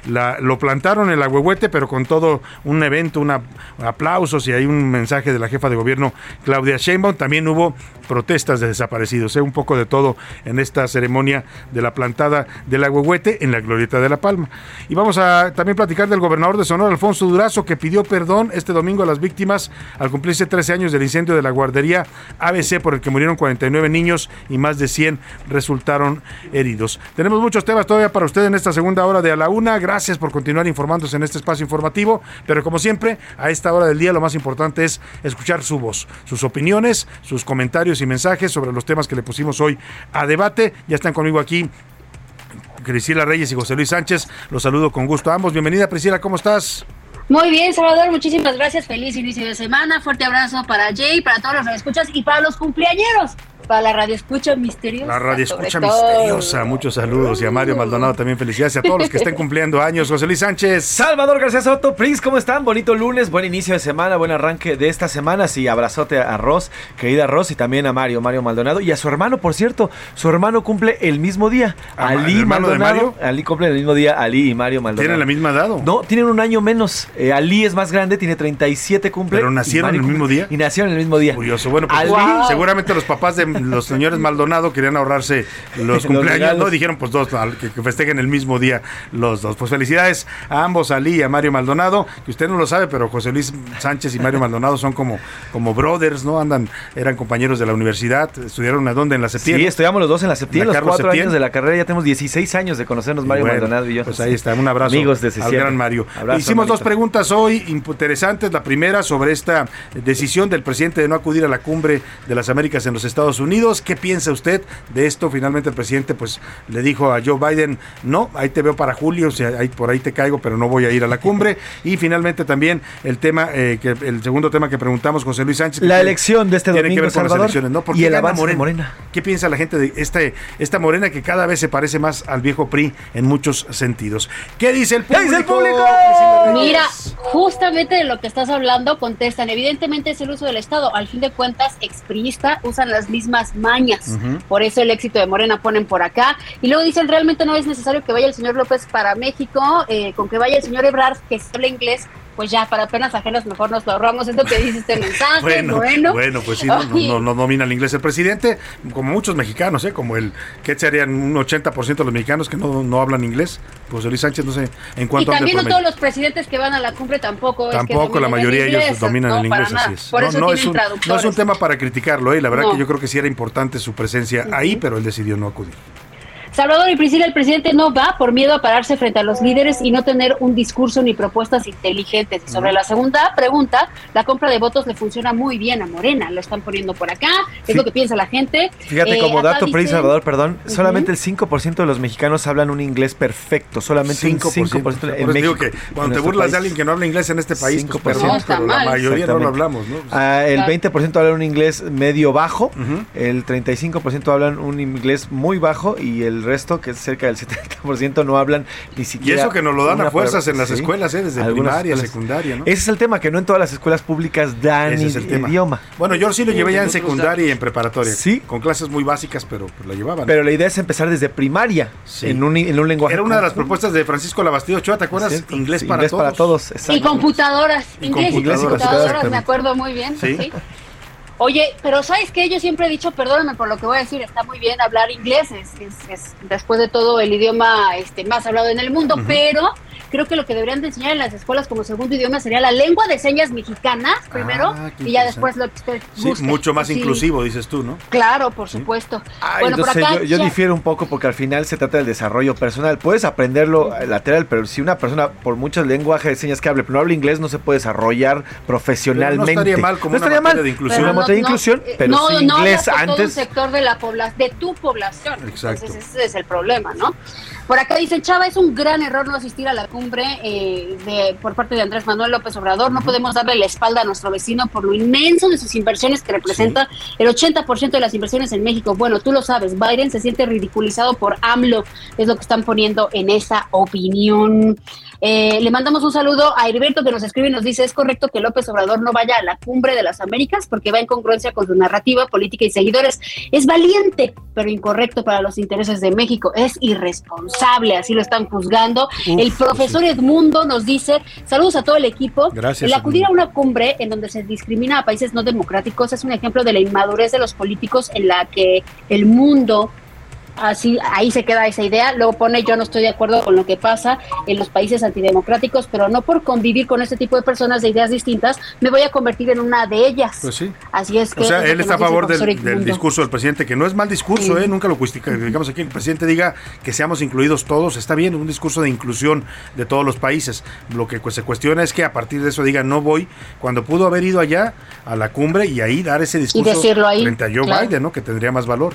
la- lo plantaron el agüehuete, pero con todo un evento, una, aplausos y hay un mensaje de la jefa de gobierno Claudia Sheinbaum. También hubo protestas de desaparecidos, ¿eh? un poco de todo en esta ceremonia de la plantada del agüehuete en la Glorieta de la Palma. Y vamos a también platicar del gobernador de Sonora, Alfonso Durazo, que pidió perdón este domingo a las víctimas al cumplirse 13 años del incendio de la guardería ABC por el que murieron 49 niños y más de 100 resultaron heridos. Tenemos muchos temas todavía para usted en esta segunda hora de a la una. Gracias por continuar informándose en este espacio informativo, pero como siempre, a esta hora del día lo más importante es escuchar su voz, sus opiniones, sus comentarios y mensajes sobre los temas que le pusimos hoy a debate. Ya están conmigo aquí Priscila Reyes y José Luis Sánchez. Los saludo con gusto a ambos. Bienvenida Priscila, ¿cómo estás?
Muy bien, Salvador, muchísimas gracias. Feliz inicio de semana. Fuerte abrazo para Jay, para todos los radioescuchas y para los cumpleañeros. Para la radio escucha misteriosa.
La radio escucha
todo.
misteriosa. Muchos saludos. Y a Mario Maldonado también felicidades. Y a todos los que estén cumpliendo años. José Luis Sánchez.
Salvador García Soto, Prince, ¿cómo están? Bonito lunes, buen inicio de semana, buen arranque de esta semana. Sí, abrazote a Ross, querida Ross, y también a Mario, Mario Maldonado. Y a su hermano, por cierto, su hermano cumple el mismo día.
Ah,
Ali
¿el hermano de
Maldonado.
Mario?
Ali cumple el mismo día, Ali y Mario Maldonado.
¿Tienen la misma edad? o?
No, tienen un año menos. Eh, Ali es más grande, tiene 37 cumple.
¿Pero nacieron el mismo día?
Y nacieron el mismo día.
Curioso. Bueno, pues
Ali-
Wow.
seguramente los papás de los señores Maldonado querían ahorrarse los [LAUGHS]
Los
cumpleaños,
regalos.
¿no? Dijeron, pues dos, que, que festejen el mismo día los dos. Pues felicidades a ambos, a Ali y a Mario Maldonado, que usted no lo sabe, pero José Luis Sánchez y Mario Maldonado son como, como brothers, ¿no? Andan, eran compañeros de la universidad, estudiaron a dónde, en la Septiembre.
Sí, estudiamos los dos en la septiembre, los cuatro
Septién.
años de la carrera, ya tenemos 16 años de conocernos, Mario
Bueno,
Maldonado y yo.
Pues ahí está, un abrazo
Amigos desde
al gran Mario.
Abrazo,
Hicimos dos preguntas hoy interesantes. La primera sobre esta decisión del presidente de no acudir a la cumbre de las Américas en los Estados Unidos. Unidos. ¿Qué piensa usted de esto? Finalmente el presidente pues le dijo a Joe Biden, no, ahí te veo para julio, o sea, ahí, por ahí te caigo, pero no voy a ir a la cumbre. [LAUGHS] Y finalmente también el tema, eh, que el segundo tema que preguntamos, José Luis Sánchez.
La elección de este
tiene que
domingo,
ver con las elecciones, ¿no? ¿Por
y
qué
el avance de Morena.
¿Qué piensa la gente de este, esta Morena que cada vez se parece más al viejo PRI en muchos sentidos? ¿Qué dice el público?
dice el público?
Priscila Reyes?
Mira, justamente de lo que estás hablando, contestan. Evidentemente es el uso del Estado. Al fin de cuentas, expriista usan las mismas mañas. Por eso el éxito de Morena ponen por acá. Y luego dicen, realmente no es necesario que vaya el señor López para México, eh, con que vaya el señor Ebrard, que habla inglés, pues ya, para penas ajenas mejor nos lo ahorramos. Es lo que dice este mensaje.
Bueno,
Bueno,
bueno, pues sí, no, no, domina el inglés el presidente, como muchos mexicanos, ¿eh? como el, ¿qué serían un 80% de los mexicanos que no, no hablan inglés? Pues Luis Sánchez, no sé en anda el
también no todos los presidentes que van a la cumbre tampoco. es que
Tampoco la mayoría de ellos dominan
no,
el inglés, así es.
Por
no,
eso
no
tienen
es un, no es un tema para criticarlo, ¿eh? la verdad que yo creo que sí era importante su presencia ahí, pero él decidió no acudir.
Salvador y Priscila, el presidente no va por miedo a pararse frente a los líderes y no tener un discurso ni propuestas inteligentes. Y sobre la segunda pregunta, la compra de votos le funciona muy bien a Morena. Lo están poniendo por acá, es
Sí.
lo que piensa la gente.
Fíjate,
Eh,
como dato, Pri
dicen-
Salvador, perdón, solamente el 5% de los mexicanos hablan un inglés perfecto. Solamente un 5% en
digo
México.
que
en
cuando te burlas
país.
de alguien que no habla inglés en este país, pues
5%.
perdón, pero la mayoría no lo hablamos, ¿no?
Ah, el
Claro.
20% hablan un inglés medio bajo, el 35% hablan un inglés muy bajo y el resto, que es cerca del 70%, no hablan ni
Y
siquiera.
eso que nos lo dan a fuerzas
palabra.
en las
Sí,
escuelas, ¿eh? desde primaria,
escuelas.
secundaria, ¿no?
Ese es el tema, que no en todas las escuelas públicas dan
Ese es el tema.
idioma.
Bueno, yo sí lo llevé ya en secundaria y en preparatoria.
Sí.
Con clases muy básicas, pero pues, la llevaban.
Pero la idea es empezar desde primaria, en, un, en un lenguaje.
Era una de las propuestas de Francisco Labastida Ochoa, ¿te acuerdas?
Cierto,
Inglés,
sí,
para,
inglés
todos.
para todos,
Y computadoras,
Y
inglés y
computadoras,
me acuerdo muy bien.
Sí.
Oye, pero ¿sabes qué? Yo siempre he dicho, perdóname por lo que voy a decir, está muy bien hablar inglés, es, es- es, después de todo el idioma este, más hablado en el mundo, pero creo que lo que deberían de enseñar en las escuelas como segundo idioma sería la lengua de señas mexicanas primero
Ah, qué
y ya después lo que usted
Sí, mucho más
Sí.
inclusivo, dices tú, ¿no?
Claro, por supuesto. Bueno, por
entonces
acá
yo, yo
ya-
difiero un poco porque al final se trata del desarrollo personal. Puedes aprenderlo eh, lateral, pero si una persona, por muchos lenguajes de señas que hable, pero no habla inglés, no se puede desarrollar profesionalmente.
Pero no estaría mal como
No
una
estaría
materia
mal.
de inclusión.
Pero
materia de
no-
inclusión,
no,
pero
no, no habla
inglés
por todo un
antes.
sector de la población, de tu población.
Exacto.
Entonces ese es el problema, ¿no? Por acá dicen, Chava, es un gran error no asistir a la cumbre eh, de, por parte de Andrés Manuel López Obrador. No podemos darle la espalda a nuestro vecino por lo inmenso de sus inversiones que representa el 80% de las inversiones en México. Bueno, tú lo sabes, Biden se siente ridiculizado por AMLO, es lo que están poniendo en esa opinión. Eh, le mandamos un saludo a Heriberto que nos escribe y nos dice, ¿es correcto que López Obrador no vaya a la cumbre de las Américas? Porque va en congruencia con su narrativa política y seguidores. Es valiente, pero incorrecto para los intereses de México. Es irresponsable, así lo están juzgando.
Uf,
El profesor Edmundo nos dice, saludos a todo el equipo.
Gracias,
El acudir a una cumbre en donde se discrimina a países no democráticos es un ejemplo de la inmadurez de los políticos en la que el mundo Así, ahí se queda esa idea. Luego pone, yo no estoy de acuerdo con lo que pasa en los países antidemocráticos, pero no por convivir con este tipo de personas de ideas distintas, me voy a convertir en una de ellas.
Pues sí.
Así es que...
O sea, él está a favor del, discurso del presidente, que no es mal discurso, ¿eh? nunca lo digamos aquí, el presidente diga que seamos incluidos todos, está bien, un discurso de inclusión de todos los países. Lo que pues, se cuestiona es que a partir de eso diga no voy, cuando pudo haber ido allá a la cumbre y ahí dar ese discurso
decirlo ahí,
frente a Joe
claro.
Biden, ¿no? que tendría más valor.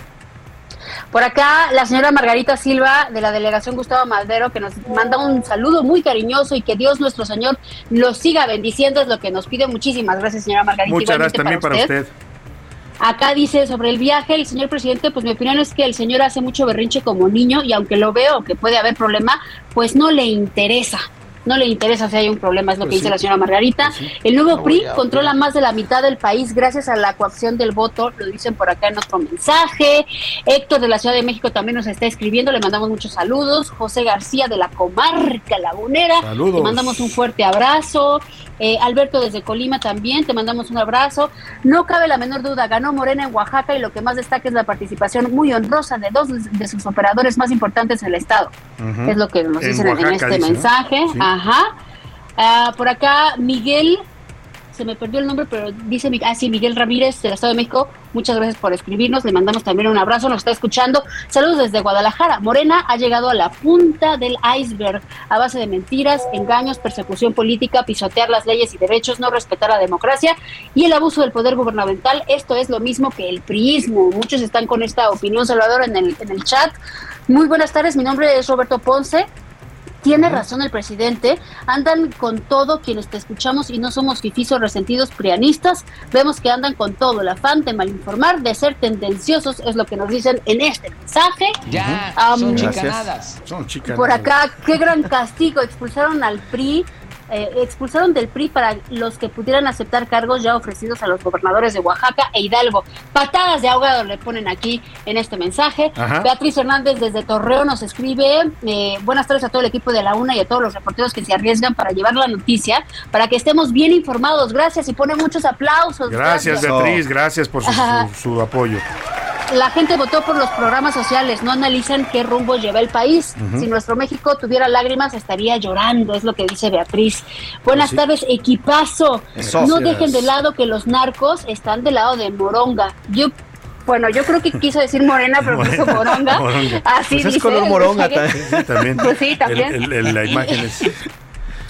Por acá, la señora Margarita Silva de la delegación Gustavo Madero, que nos manda un saludo muy cariñoso y que Dios nuestro Señor los siga bendiciendo, es lo que nos pide. Muchísimas gracias, señora Margarita.
Muchas gracias también para usted.
Acá dice sobre el viaje, el señor presidente, pues mi opinión es que el señor hace mucho berrinche como niño y aunque lo veo que puede haber problema, pues no le interesa. No le interesa si hay un problema, es lo
Pues
que dice
sí.
la señora Margarita.
Pues sí.
El nuevo
No
PRI controla más de la mitad del país gracias a la coacción del voto, lo dicen por acá en otro mensaje. Héctor de la Ciudad de México también nos está escribiendo, le mandamos muchos saludos. José García de la comarca lagunera,
Saludos.
le mandamos un fuerte abrazo. Eh, Alberto desde Colima también, te mandamos un abrazo. No cabe la menor duda, ganó Morena en Oaxaca y lo que más destaca es la participación muy honrosa de dos de sus operadores más importantes en el estado. Es lo que nos
En
dicen en este
dice, ¿no?
mensaje.
Sí.
Ajá. Ah, por acá, Miguel se me perdió el nombre, pero dice, ah, sí, Miguel Ramírez del Estado de México, muchas gracias por escribirnos, le mandamos también un abrazo, nos está escuchando. Saludos desde Guadalajara. Morena ha llegado a la punta del iceberg a base de mentiras, engaños, persecución política, pisotear las leyes y derechos, no respetar la democracia y el abuso del poder gubernamental. Esto es lo mismo que el priismo. Muchos están con esta opinión, Salvador, en el, en el chat. Muy buenas tardes, mi nombre es Roberto Ponce. Tiene razón el presidente, andan con todo quienes te escuchamos y no somos fifis o resentidos prianistas, vemos que andan con todo, el afán de malinformar, de ser tendenciosos, es lo que nos dicen en este mensaje.
Ya, son chicanadas.
Son chicanadas.
Por acá, qué gran castigo, expulsaron al PRI, eh, expulsaron del PRI para los que pudieran aceptar cargos ya ofrecidos a los gobernadores de Oaxaca e Hidalgo. Patadas de ahogado le ponen aquí en este mensaje.
Ajá.
Beatriz Hernández desde Torreón nos escribe, eh, buenas tardes a todo el equipo de la UNA y a todos los reporteros que se arriesgan para llevar la noticia, para que estemos bien informados. Gracias y pone muchos aplausos.
Gracias, Beatriz, gracias por su- su apoyo.
La gente votó por los programas sociales, no analizan qué rumbo lleva el país. Si nuestro México tuviera lágrimas, estaría llorando, es lo que dice Beatriz. Buenas
Pues sí.
tardes, equipazo.
Eso.
No dejen de lado que los narcos están del lado de Moronga. Yo, bueno, yo creo que quiso decir morena, pero [LAUGHS] puso moronga.
Moronga.
Así
Pues es
dice.
color
el
moronga también. Sí, también. [LAUGHS]
Pues sí, también.
El- el- el- la imagen es...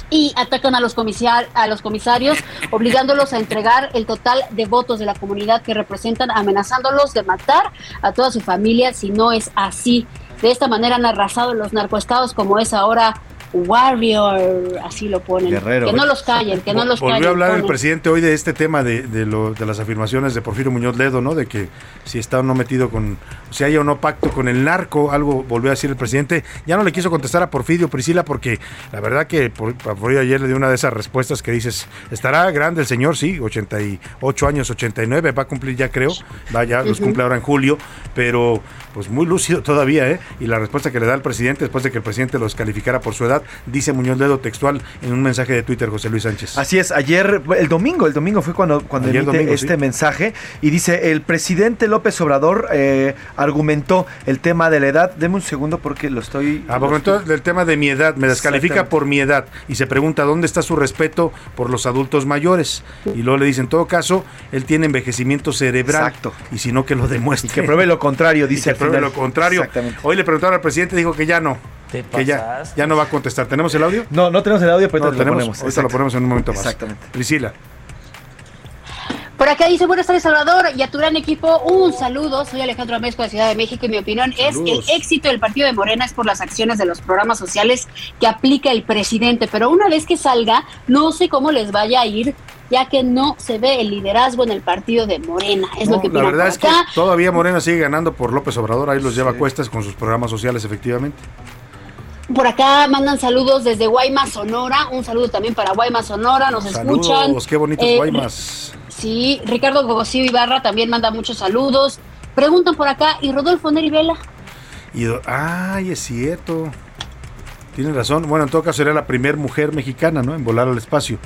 y atacan a los, comisiar- a los comisarios, [LAUGHS] obligándolos a entregar el total de votos de la comunidad que representan, amenazándolos de matar a toda su familia si no es así. De esta manera han arrasado los narcoestados como es ahora Warrior, así lo ponen.
Guerrero.
Que no los callen, que no los callen.
Volvió a hablar el presidente hoy de este tema de, de, lo- de las afirmaciones de Porfirio Muñoz Ledo, ¿no? De que si está o no metido con, si haya o no pacto con el narco, algo volvió a decir el presidente. Ya no le quiso contestar a Porfirio Priscila porque la verdad que por- Porfirio ayer le dio una de esas respuestas que dices, estará grande el señor, sí, 88 años, 89, va a cumplir ya creo, va ya los cumple ahora en julio, pero pues muy lúcido todavía, ¿eh? Y la respuesta que le da el presidente después de que el presidente los calificara por su edad, dice Muñoz Ledo textual en un mensaje de Twitter, José Luis Sánchez.
Así es, ayer, el domingo, el domingo fue cuando, cuando
Ayer
emite
domingo,
este
sí.
mensaje y dice, el presidente López Obrador eh, argumentó el tema de la edad. Deme un segundo porque lo estoy...
Ah, por ejemplo, del tema de mi edad, me descalifica por mi edad y se pregunta dónde está su respeto por los adultos mayores. Y luego le dice, en todo caso, él tiene envejecimiento cerebral.
Exacto.
Y si no, que lo demuestre.
Y que pruebe lo contrario, [LAUGHS] dice
Y que
al
pruebe
final.
lo contrario.
Exactamente.
Hoy le preguntaron al presidente, dijo que ya no.
Te
Que ya, ya no va a contestar. ¿Tenemos el audio?
No, no tenemos el audio, pero
No,
ahorita lo
tenemos.
ponemos.
Ahorita lo ponemos en un momento más.
Exactamente.
Priscila.
Por acá dice, buenas tardes Salvador y a tu gran equipo, un saludo, soy Alejandro Amezco de Ciudad de México y mi opinión
Saludos.
es el éxito del partido de Morena es por las acciones de los programas sociales que aplica el presidente, pero una vez que salga, no sé cómo les vaya a ir, ya que no se ve el liderazgo en el partido de Morena, es
No,
lo que
la verdad es que todavía Morena sigue ganando por López Obrador. Ahí los lleva a cuestas con sus programas sociales, efectivamente.
Por acá mandan saludos desde Guaymas, Sonora, un saludo también para Guaymas, Sonora, nos escuchan.
Saludos, qué bonitos
Eh,
Guaymas.
Sí, Ricardo Gogosío Ibarra también manda muchos saludos. Preguntan por acá, ¿y Rodolfo Neri Vela?
Y ay, es cierto. Tiene razón. Bueno, en todo caso sería la primera mujer mexicana, ¿no? En volar al espacio.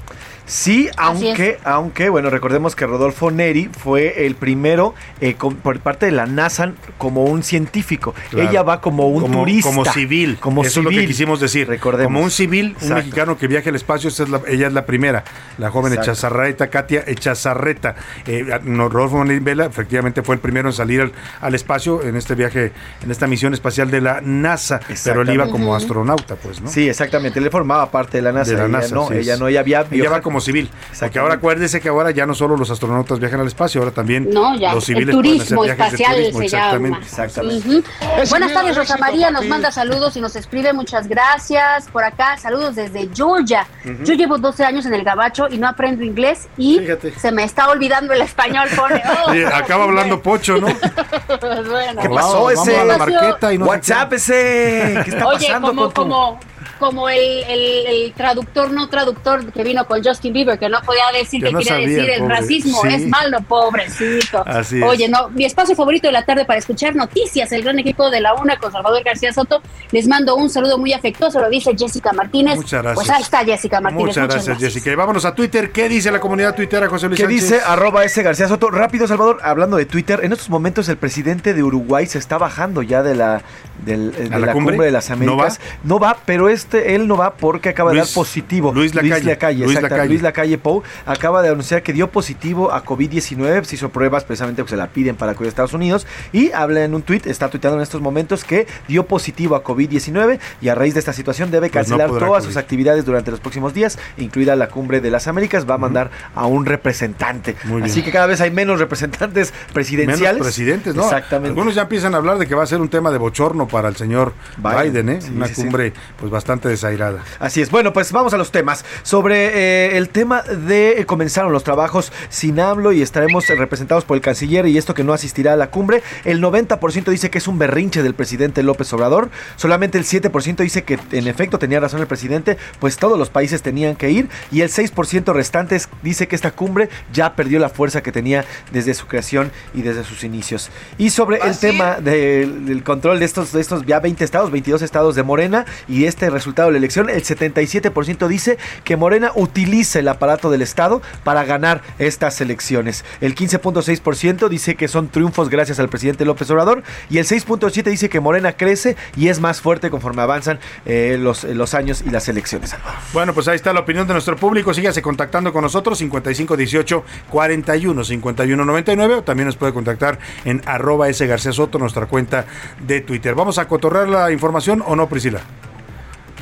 Sí, aunque, aunque, bueno, recordemos que Rodolfo Neri fue el primero eh, con- por parte de la NASA como un científico.
Claro.
Ella va como un
como,
turista.
Como civil.
Como
Eso es lo que quisimos decir.
Recordemos.
Como un civil, un mexicano que viaja al espacio, esa es la- ella es la primera. La joven
Exacto.
Echazarreta, Katia Echazarreta. Eh, no, Rodolfo Neri Vela efectivamente fue el primero en salir al, al espacio en este viaje, en esta misión espacial de la NASA. Pero él iba como astronauta, pues, ¿no?
Sí, exactamente. Él formaba parte de la NASA.
de la
ella
NASA.
no,
sí
ella no, ella había
Ella va como civil. Porque ahora acuérdese que ahora ya no solo los astronautas viajan al espacio, ahora también
No, ya,
los
el
civiles pueden hacer
turismo
de
espacial
turismo,
se
exactamente.
llama.
Exactamente.
Buenas tardes, Rosa María nos manda saludos y nos escribe muchas gracias. Por acá, saludos desde Georgia. Yo llevo 12 años en el gabacho y no aprendo inglés y se me está olvidando el español, pone. [LAUGHS] Oh,
Sí, acaba hablando Pocho, ¿no? [LAUGHS]
pues bueno.
¿Qué pasó ese?
a la marqueta y no
WhatsApp
qué.
ese. ¿Qué está
Oye,
pasando
como,
con tu-
como, como el, el- el traductor no traductor que vino con Justin Bieber, que no podía decir
Que
que
no
quiere
sabía,
decir el
pobre.
racismo,
Sí.
es malo, pobrecito.
Así es.
Oye, no, mi espacio favorito de la tarde para escuchar noticias, el gran equipo de la UNA con Salvador García Soto, les mando un saludo muy afectuoso, lo dice Jessica Martínez.
Muchas gracias.
Pues ahí está Jessica Martínez.
Muchas gracias, Jessica. Y vámonos a Twitter. ¿Qué dice la comunidad tuitera, José Luis
¿Qué
Sánchez?
dice arroba ese García Soto? Rápido, Salvador, hablando de Twitter, en estos momentos el presidente de Uruguay se está bajando ya de la, del- eh, de
¿A la
la
cumbre?
cumbre? de las
¿No
Américas. No va, pero es este, él no va porque acaba de dar positivo.
Luis Lacalle.
Lacalle,
Luis Lacalle.
Luis Lacalle Pou acaba de anunciar que dio positivo a COVID-19, se hizo pruebas precisamente porque se la piden para acudir a Estados Unidos y habla en un tuit, está tuiteando en estos momentos que dio positivo a COVID-19 y a raíz de esta situación debe
Pues no
cancelar todas
acudir.
sus actividades durante los próximos días, incluida la cumbre de las Américas, va a mandar a un representante.
Muy bien.
Así que cada vez hay menos representantes presidenciales.
Menos presidentes, ¿no?
Exactamente.
Algunos ya empiezan a hablar de que va a ser un tema de bochorno para el señor Biden,
Biden,
¿eh?
sí,
Una
sí, sí.
cumbre pues bastante desairada.
Así es. Bueno, pues vamos a los temas. Sobre eh, el tema de eh, comenzaron los trabajos sin AMLO y estaremos representados por el canciller y esto que no asistirá a la cumbre. El 90% dice que es un berrinche del presidente López Obrador. Solamente el 7% dice que en efecto tenía razón el presidente, pues todos los países tenían que ir. Y el 6% restantes dice que esta cumbre ya perdió la fuerza que tenía desde su creación y desde sus inicios. Y sobre el tema del, del control de estos, de estos ya 20 estados, 22 estados de Morena y este resultado de la elección, el 77% dice que Morena utiliza el aparato del Estado para ganar estas elecciones. El 15.6% dice que son triunfos gracias al presidente López Obrador y el 6.7% dice que Morena crece y es más fuerte conforme avanzan eh, los, los años y las elecciones.
Bueno, pues ahí está la opinión de nuestro público. Sígase contactando con nosotros 5518 41 51 99 o también nos puede contactar en arroba S García Soto, nuestra cuenta de Twitter. ¿Vamos a cotorrear la información o no, Priscila?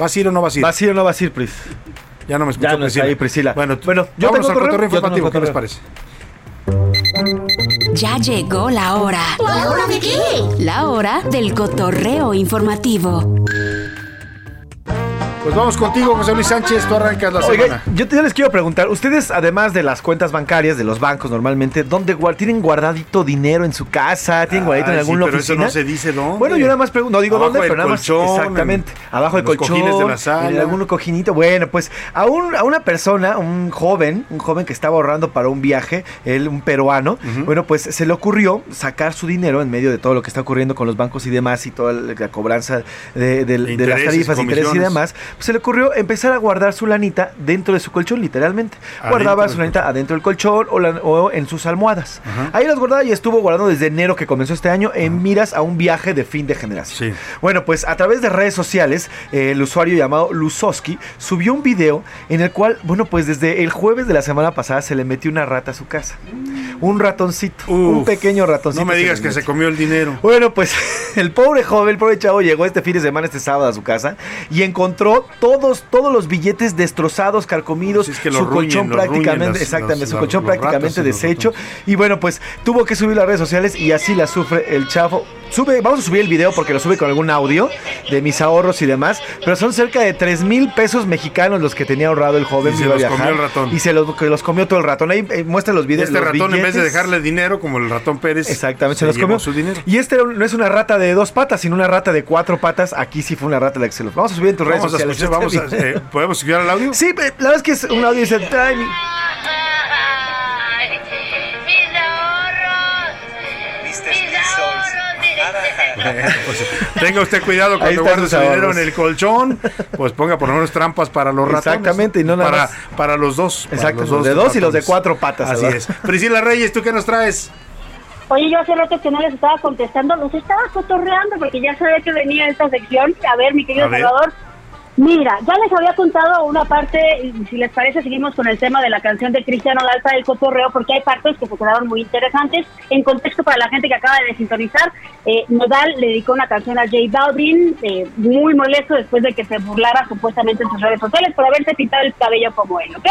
¿Vas a ir o no vas a ir?
¿Vas a ir o no vas a ir, Pris?
Ya no me escucho,
Ya no está ahí, Priscila.
Bueno,
Bueno, yo
vámonos
tengo
al
correo,
cotorreo
yo tengo
informativo. ¿Qué les parece?
Ya llegó la hora.
¿La hora de qué?
La hora del cotorreo informativo.
Pues vamos contigo, José Luis Sánchez. Tú arrancas la
Oiga,
semana.
yo, te- yo les quiero preguntar, ustedes además de las cuentas bancarias de los bancos normalmente, ¿dónde guar- tienen guardadito dinero en su casa? ¿Tienen guardadito en
Ay, sí, pero eso no se dice dónde.
Bueno, yo nada más pregunto, no digo
Abajo
dónde, pero nada más
colchón,
exactamente,
en
abajo del colchón,
cojines de la sala.
en algún cojinito. Bueno, pues a, un- a una persona, un joven, un joven que estaba ahorrando para un viaje, él un peruano, bueno, pues se le ocurrió sacar su dinero en medio de todo lo que está ocurriendo con los bancos y demás y toda la cobranza de, de- de las tarifas, intereses y demás, pues se le ocurrió empezar a guardar su lanita dentro de su colchón, literalmente.
Adentro
Guardaba su lanita adentro del colchón o, la- o en sus almohadas. Ahí las guardaba y estuvo guardando desde enero que comenzó este año en miras a un viaje de fin de generación. Bueno, pues a través de redes sociales, eh, el usuario llamado Luzoski subió un video en el cual, bueno, pues desde el jueves de la semana pasada se le metió una rata a su casa. Un ratoncito, un pequeño ratoncito.
No me digas que
metió.
se comió el dinero.
Bueno, pues [LAUGHS] el pobre joven, el pobre chavo llegó este fin de semana, este sábado a su casa y encontró todos, todos los billetes destrozados, carcomidos,
Pues que
su colchón
ruñen
prácticamente,
las-
exactamente,
las-
su colchón prácticamente deshecho. Y bueno, pues tuvo que subir las redes sociales y así la sufre el chavo. Sube, vamos a subir el video porque lo sube con algún audio de mis ahorros y demás, pero son cerca de 3 mil pesos mexicanos los que tenía ahorrado el joven.
Y se los
viajar,
comió el ratón.
Y se los, que los comió todo el ratón. Ahí eh, muestra los videos.
Este
los
ratón, en vez de dejarle dinero, como el ratón Pérez,
Exactamente, se,
se
los comió.
su dinero.
Y este no es una rata de dos patas, sino una rata de cuatro patas. Aquí sí fue una rata la que se los. Vamos a subir en tus redes sociales.
Escuchar, vamos a-
video.
eh, ¿podemos escuchar el audio?
Sí, pero la verdad es que es un audio.
Bueno, pues, tenga usted cuidado cuando guarde su dinero en el colchón, pues ponga por lo menos trampas para los ratones.
Exactamente, y no nada
para,
más.
para los dos.
Exacto, los de dos y los de cuatro patas,
Así
¿verdad?
es. Priscila Reyes, ¿tú qué nos traes?
Oye, yo hace rato que no les estaba contestando, los estaba cotorreando porque ya sabía que venía esta sección. A ver, mi querido
ver.
Mira, ya les había contado una parte, si les parece seguimos con el tema de la canción de Cristiano Dalta del Cotorreo, porque hay partes que se quedaron muy interesantes. En contexto para la gente que acaba de sintonizar, eh, Nodal le dedicó una canción a J Balvin, eh, muy molesto después de que se burlara supuestamente en sus redes sociales por haberse pintado el cabello como él, ¿ok?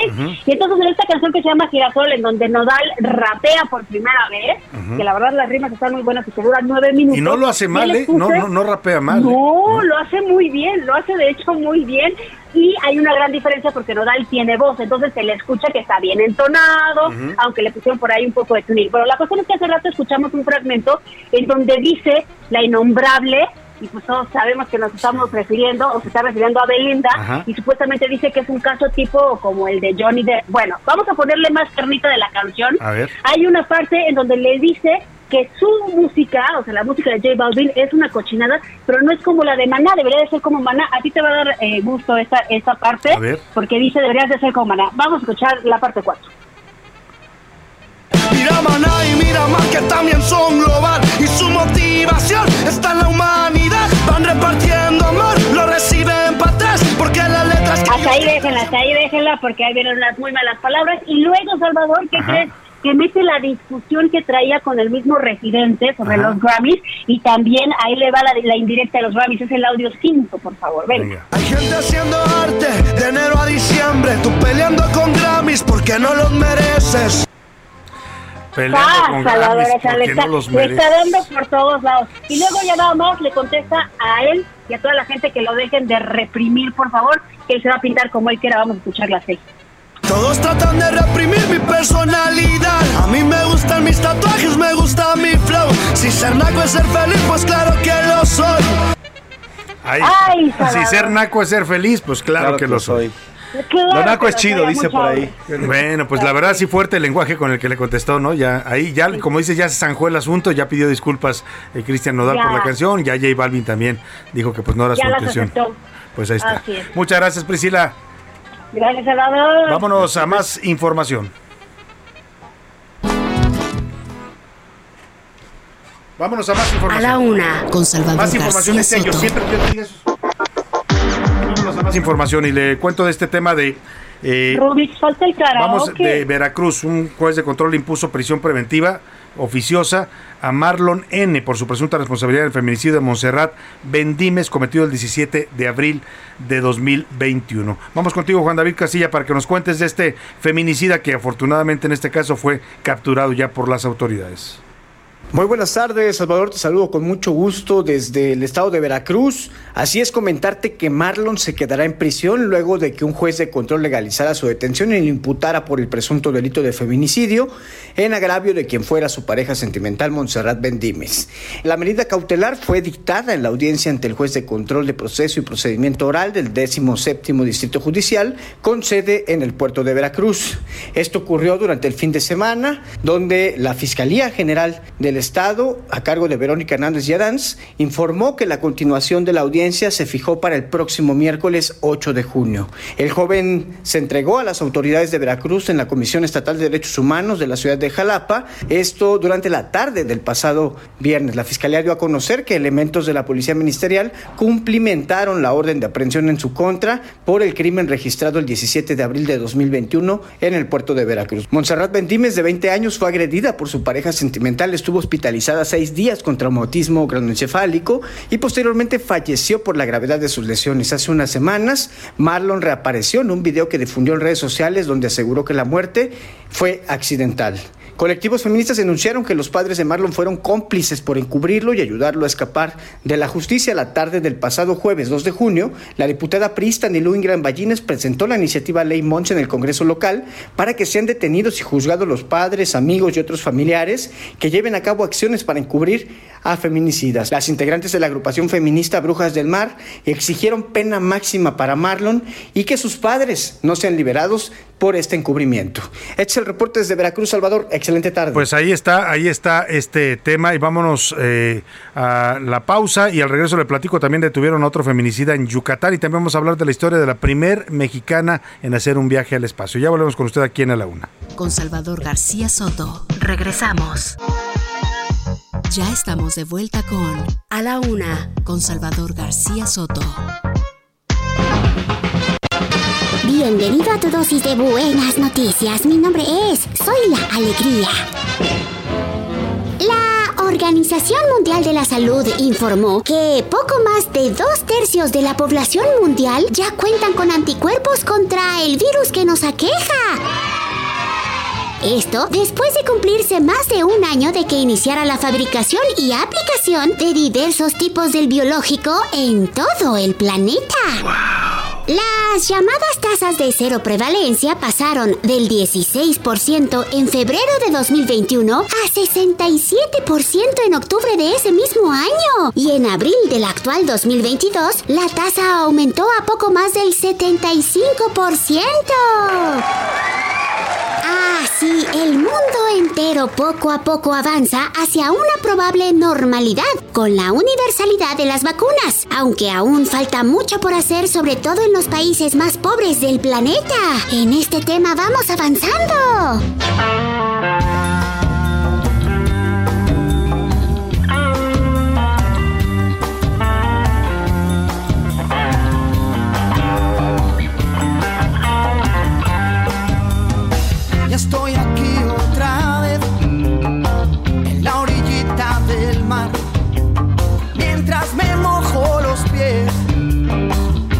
Y entonces en esta canción que se llama Girasol, en donde Nodal rapea por primera vez, que la verdad las rimas están muy buenas y que duran nueve minutos.
Y no lo hace mal, ¿eh?
Puse-
no, no rapea mal. ¿eh?
no, lo hace muy bien, lo hace de hecho muy bien. Y hay una gran diferencia porque Nodal tiene voz, entonces se le escucha que está bien entonado, aunque le pusieron por ahí un poco de tuning. Bueno, la cuestión es que hace rato escuchamos un fragmento en donde dice la innombrable, y pues todos sabemos que nos estamos refiriendo, o se está refiriendo a Belinda,
Ajá.
y supuestamente dice que es un caso tipo como el de Johnny Depp. Bueno, vamos a ponerle más carnita de la canción.
A ver.
Hay una parte en donde le dice que su música, o sea, la música de J Balvin es una cochinada, pero no es como la de Maná, debería de ser como Maná. A ti te va a dar eh, gusto esta, esta parte, porque dice deberías de ser como Maná. Vamos a escuchar la parte 4.
Mira Maná y mira más que también son global y su motivación está en la humanidad. Van repartiendo amor, lo reciben para atrás porque
cancela porque ahí vienen unas muy malas palabras. Y luego, Salvador, ¿qué crees? Que mete la discusión que traía con el mismo residente sobre
Ajá.
los Grammys y también ahí le va la, la indirecta de los Grammys. Es el audio 5, por favor. Venga.
Hay gente haciendo arte de enero a diciembre. Tú peleando con Grammys porque no los mereces.
Peleando
Ah,
con
Salvador,
Grammys
o sea, le
porque
está,
no los
le está dando por todos lados. Y luego ya nada más le contesta a él y a toda la gente que lo dejen de reprimir, por favor, que él se va a pintar como él quiera. Vamos a escuchar la seis.
Todos tratan de reprimir mi personalidad. A mí me gustan mis tatuajes, me gusta mi flow. Si ser naco es ser feliz, pues claro que lo soy.
Ay,
Ay,
si ser naco es ser feliz, pues claro, que, lo soy.
Claro
Lo naco
que
es chido,
a
dice por ahí.
Bueno, pues la verdad sí fuerte el lenguaje con el que le contestó, ¿no? Ya ahí ya como dices ya se zanjó el asunto, ya pidió disculpas eh, Cristian Nodal
Ya.
por la canción, ya J Balvin también dijo que pues no era
Ya
su intención. Pues ahí está.
Es.
Muchas gracias, Priscila.
Gracias, Salvador.
Vámonos a más información. Vámonos a más
A
información.
la una, con Salvador
Más información
García
este año.
Soto.
Siempre yo a más información y le cuento de este tema de. eh,
Rubik, falta el karaoke.
Vamos de Veracruz. Un juez de control impuso prisión preventiva oficiosa a Marlon N. por su presunta responsabilidad en el feminicidio de Montserrat Bendimes cometido el 17 de abril de 2021. Vamos contigo, Juan David Casilla, para que nos cuentes de este feminicida que afortunadamente en este caso fue capturado ya por las autoridades.
Muy buenas tardes, Salvador. Te saludo con mucho gusto desde el estado de Veracruz. Así es comentarte que Marlon se quedará en prisión luego de que un juez de control legalizara su detención y lo imputara por el presunto delito de feminicidio en agravio de quien fuera su pareja sentimental, Montserrat Bendimes. La medida cautelar fue dictada en la audiencia ante el juez de control de proceso y procedimiento oral del 17 Distrito Judicial con sede en el puerto de Veracruz. Esto ocurrió durante el fin de semana, donde la Fiscalía General del Estado, a cargo de Verónica Hernández Yaranz, informó que la continuación de la audiencia se fijó para el próximo miércoles 8 de junio. El joven se entregó a las autoridades de Veracruz en la Comisión Estatal de Derechos Humanos de la ciudad de Jalapa, esto durante la tarde del pasado viernes. La Fiscalía dio a conocer que elementos de la Policía Ministerial cumplimentaron la orden de aprehensión en su contra por el crimen registrado el 17 de abril de 2021 en el puerto de Veracruz. Montserrat Bendimes, de 20 años, fue agredida por su pareja sentimental, estuvo hospitalizada seis días con traumatismo cranoencefálico y posteriormente falleció por la gravedad de sus lesiones. Hace unas semanas, Marlon reapareció en un video que difundió en redes sociales donde aseguró que la muerte fue accidental. Colectivos feministas denunciaron que los padres de Marlon fueron cómplices por encubrirlo y ayudarlo a escapar de la justicia. La tarde del pasado jueves 2 de junio, la diputada priista Nilu Ingram Ballines presentó la iniciativa Ley Monch en el Congreso local para que sean detenidos y juzgados los padres, amigos y otros familiares que lleven a cabo acciones para encubrir a feminicidas. Las integrantes de la agrupación feminista Brujas del Mar exigieron pena máxima para Marlon y que sus padres no sean liberados por este encubrimiento. Este es el reporte desde Veracruz, Salvador. Excelente tarde.
Pues ahí está, ahí está este tema y vámonos eh, a la pausa y al regreso le platico también detuvieron a otro feminicida en Yucatán y también vamos a hablar de la historia de la primer mexicana en hacer un viaje al espacio. Ya volvemos con usted aquí en A la Una.
Con Salvador García Soto. Regresamos. Ya estamos de vuelta con A la Una, con Salvador García Soto.
Bienvenido a tu dosis de buenas noticias. Mi nombre es Soy la Alegría. La Organización Mundial de la Salud informó que poco más de dos tercios de la población mundial ya cuentan con anticuerpos contra el virus que nos aqueja. Esto después de cumplirse más de un año de que iniciara la fabricación y aplicación de diversos tipos del biológico en todo el planeta. Las llamadas tasas de cero prevalencia pasaron del 16% en febrero de 2021 a 67% en octubre de ese mismo año. Y en abril del actual 2022, la tasa aumentó a poco más del 75%. Así, el mundo entero poco a poco avanza hacia una probable normalidad con la universalidad de las vacunas, aunque aún falta mucho por hacer, sobre todo en los países más pobres del planeta. En este tema vamos avanzando.
Estoy aquí otra vez, en la orillita del mar. Mientras me mojo los pies,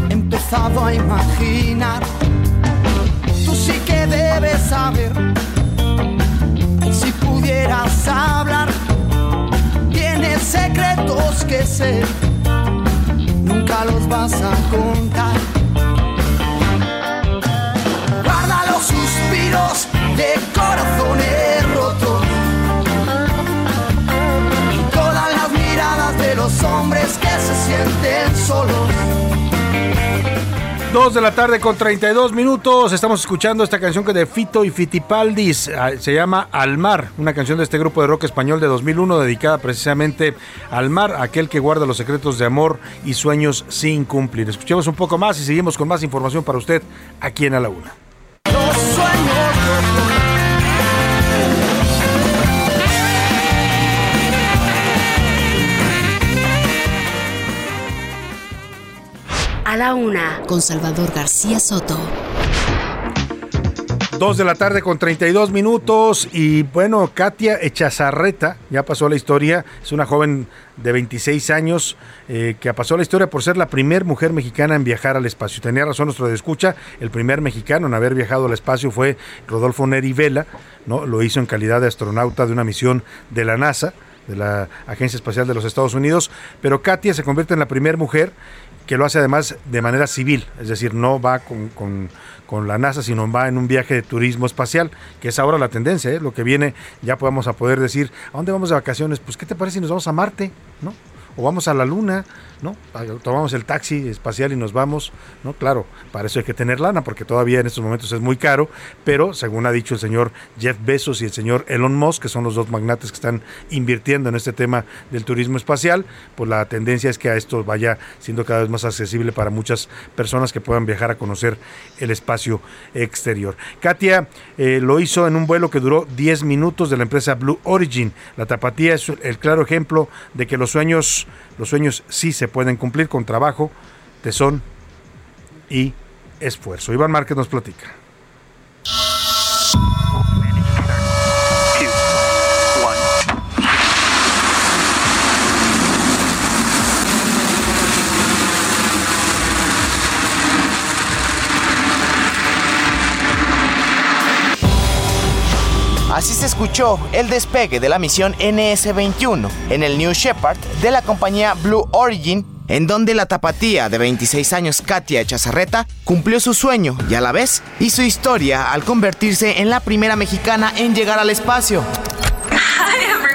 he empezado a imaginar. Tú sí que debes saber, si pudieras hablar, tienes secretos que sé, nunca los vas a contar. Guarda los suspiros de corazones rotos. Y todas las miradas de los hombres que se sienten solos.
2 de la tarde con 32 minutos. Estamos escuchando esta canción que de Fito y Fitipaldis ah, se llama Al mar, una canción de este grupo de rock español de 2001 dedicada precisamente al mar, aquel que guarda los secretos de amor y sueños sin cumplir. Escuchemos un poco más y seguimos con más información para usted aquí en A la Una.
Los sueños
una, con Salvador García Soto.
2 de la tarde con 32 minutos y bueno, Katia Echazarreta, ya pasó la historia, es una joven de 26 años eh, que pasó la historia por ser la primer mujer mexicana en viajar al espacio. Tenía razón nuestro de escucha, el primer mexicano en haber viajado al espacio fue Rodolfo Neri Vela, ¿no? lo hizo en calidad de astronauta de una misión de la NASA de la Agencia Espacial de los Estados Unidos, pero Katia se convierte en la primera mujer que lo hace además de manera civil, es decir, no va con, con, la NASA, sino va en un viaje de turismo espacial, que es ahora la tendencia, ¿eh? lo que viene, ya podemos a poder decir, ¿a dónde vamos de vacaciones? Pues, ¿qué te parece si nos vamos a Marte? ¿No? O vamos a la Luna, ¿no? Tomamos el taxi espacial y nos vamos, ¿no? Claro, para eso hay que tener lana, porque todavía en estos momentos es muy caro, pero según ha dicho el señor Jeff Bezos y el señor Elon Musk, que son los dos magnates que están invirtiendo en este tema del turismo espacial, pues la tendencia es que a esto vaya siendo cada vez más accesible para muchas personas que puedan viajar a conocer el espacio exterior. Katia eh, lo hizo en un vuelo que duró 10 minutos de la empresa Blue Origin. La tapatía es el claro ejemplo de que los sueños, los sueños sí se pueden cumplir con trabajo, tesón y esfuerzo. Iván Márquez nos platica.
Así se escuchó el despegue de la misión NS-21 en el New Shepard de la compañía Blue Origin, en donde la tapatía de 26 años Katia Chazarreta cumplió su sueño y a la vez hizo historia al convertirse en la primera mexicana en llegar al espacio.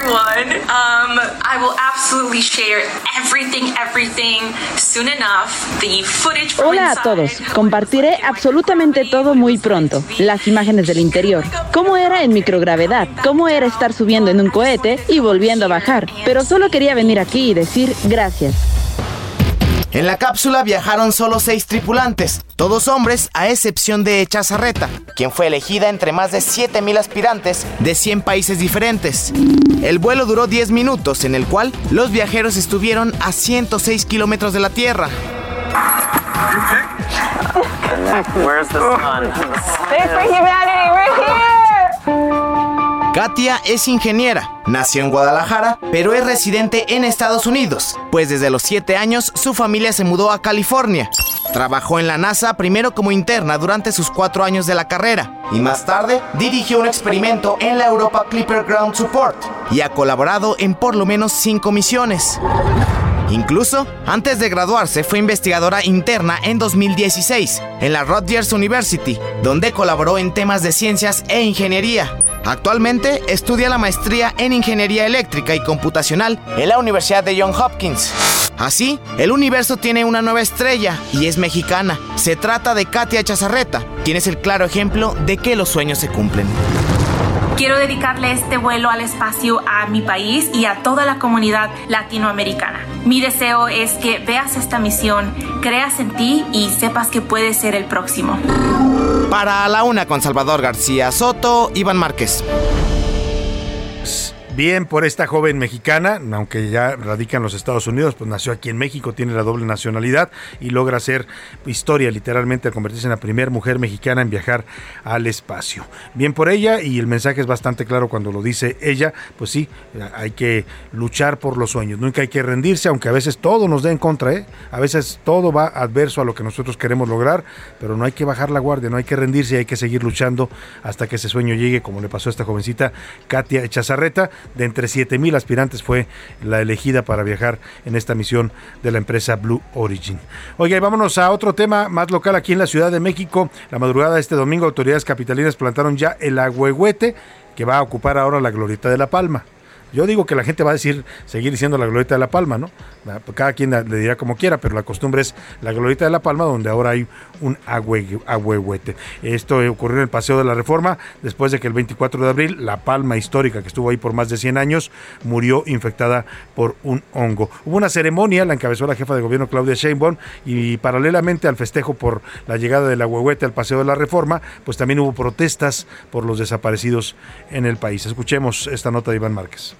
Everyone. Um, I will absolutely share everything, everything soon enough. The footage from
Hola a todos. Compartiré absolutamente todo muy pronto. Las imágenes del interior. Cómo era en microgravedad. Cómo era estar subiendo en un cohete y volviendo a bajar. Pero solo quería venir aquí y decir gracias.
En la cápsula viajaron solo seis tripulantes, todos hombres a excepción de Chazarreta, quien fue elegida entre más de 7.000 aspirantes de 100 países diferentes. El vuelo duró 10 minutos, en el cual los viajeros estuvieron a 106 kilómetros de la Tierra.
Where's the sun?
Thanks for humanity. We're here.
Katia es ingeniera, nació en Guadalajara, pero es residente en Estados Unidos, pues desde los 7 años su familia se mudó a California. Trabajó en la NASA primero como interna durante sus 4 años de la carrera y más tarde dirigió un experimento en la Europa Clipper Ground Support y ha colaborado en por lo menos 5 misiones. Incluso, antes de graduarse, fue investigadora interna en 2016 en la Rutgers University, donde colaboró en temas de ciencias e ingeniería. Actualmente estudia la maestría en Ingeniería Eléctrica y Computacional en la Universidad de Johns Hopkins. Así, el universo tiene una nueva estrella y es mexicana. Se trata de Katia Chazarreta, quien es el claro ejemplo de que los sueños se cumplen.
Quiero dedicarle este vuelo al espacio a mi país y a toda la comunidad latinoamericana. Mi deseo es que veas esta misión, creas en ti y sepas que puedes ser el próximo.
Para la una con Salvador García Soto, Iván Márquez.
Bien por esta joven mexicana, aunque ya radica en los Estados Unidos, pues nació aquí en México, tiene la doble nacionalidad y logra hacer historia literalmente al convertirse en la primera mujer mexicana en viajar al espacio. Bien por ella y el mensaje es bastante claro cuando lo dice ella, pues sí, hay que luchar por los sueños, nunca hay que rendirse, aunque a veces todo nos dé en contra, ¿eh? a veces todo va adverso a lo que nosotros queremos lograr, pero no hay que bajar la guardia, no hay que rendirse, hay que seguir luchando hasta que ese sueño llegue, como le pasó a esta jovencita Katia Echazarreta de entre 7 mil aspirantes fue la elegida para viajar en esta misión de la empresa Blue Origin. Oiga, y vámonos a otro tema más local aquí en la Ciudad de México. La madrugada de este domingo, autoridades capitalinas plantaron ya el agüehuete que va a ocupar ahora la glorieta de La Palma. Yo digo que la gente va a decir, seguir diciendo la glorieta de La Palma, ¿no? Cada quien le dirá como quiera, pero la costumbre es la glorieta de La Palma, donde ahora hay un agüehuete. Esto ocurrió en el Paseo de la Reforma, después de que el 24 de abril, La Palma histórica, que estuvo ahí por más de 100 años, murió infectada por un hongo. Hubo una ceremonia, la encabezó la jefa de gobierno Claudia Sheinbaum, y paralelamente al festejo por la llegada del agüehuete al Paseo de la Reforma, pues también hubo protestas por los desaparecidos en el país. Escuchemos esta nota de Iván Márquez.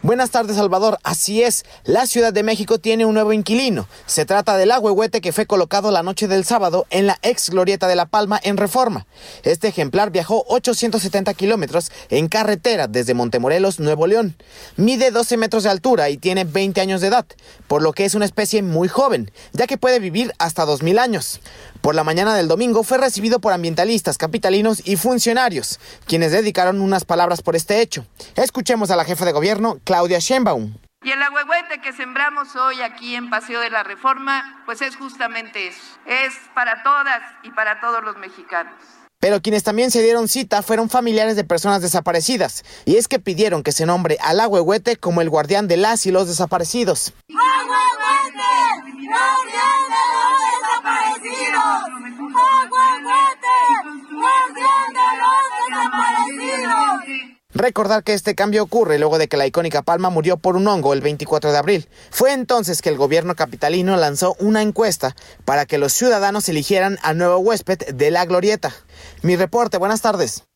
Buenas tardes, Salvador. Así es, la Ciudad de México tiene un nuevo inquilino. Se trata del agüehuete que fue colocado la noche del sábado en la ex glorieta de La Palma en Reforma. Este ejemplar viajó 870 kilómetros en carretera desde Montemorelos, Nuevo León. Mide 12 metros de altura y tiene 20 años de edad, por lo que es una especie muy joven, ya que puede vivir hasta 2000 años. Por la mañana del domingo fue recibido por ambientalistas, capitalinos y funcionarios, quienes dedicaron unas palabras por este hecho. Escuchemos a la jefa de gobierno, Claudia Sheinbaum.
Y el agüehuete que sembramos hoy aquí en Paseo de la Reforma, pues es justamente eso. Es para todas y para todos los mexicanos.
Pero quienes también se dieron cita fueron familiares de personas desaparecidas, y es que pidieron que se nombre al agüehuete como el guardián de las y los desaparecidos.
¡Agüehuete! ¡Guardián de los
Recordar que este cambio ocurre luego de que la icónica palma murió por un hongo el 24 de abril. Fue entonces que el gobierno capitalino lanzó una encuesta para que los ciudadanos eligieran al nuevo huésped de la glorieta. Mi reporte, buenas tardes.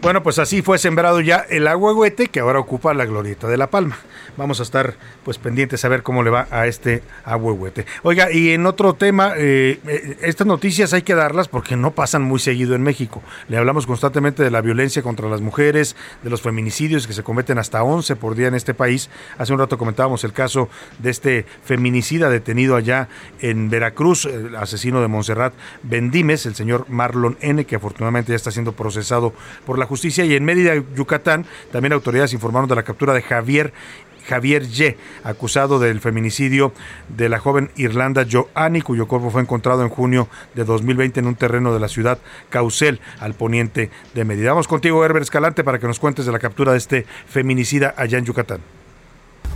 Bueno, pues así fue sembrado ya el agüehuete que ahora ocupa la glorieta de La Palma. Vamos a estar pues pendientes a ver cómo le va a este agüehuete. Oiga, y en otro tema, eh, eh, estas noticias hay que darlas porque no pasan muy seguido en México. Le hablamos constantemente de la violencia contra las mujeres, de los feminicidios que se cometen hasta 11 por día en este país. Hace un rato comentábamos el caso de este feminicida detenido allá en Veracruz, el asesino de Montserrat Bendimes, el señor Marlon N., que afortunadamente ya está siendo procesado por la justicia y en Mérida, Yucatán, también autoridades informaron de la captura de Javier Javier Y, acusado del feminicidio de la joven Irlanda Joanny, cuyo cuerpo fue encontrado en junio de 2020 en un terreno de la ciudad Caucel, al poniente de Mérida. Vamos contigo, Herbert Escalante, para que nos cuentes de la captura de este feminicida allá en Yucatán.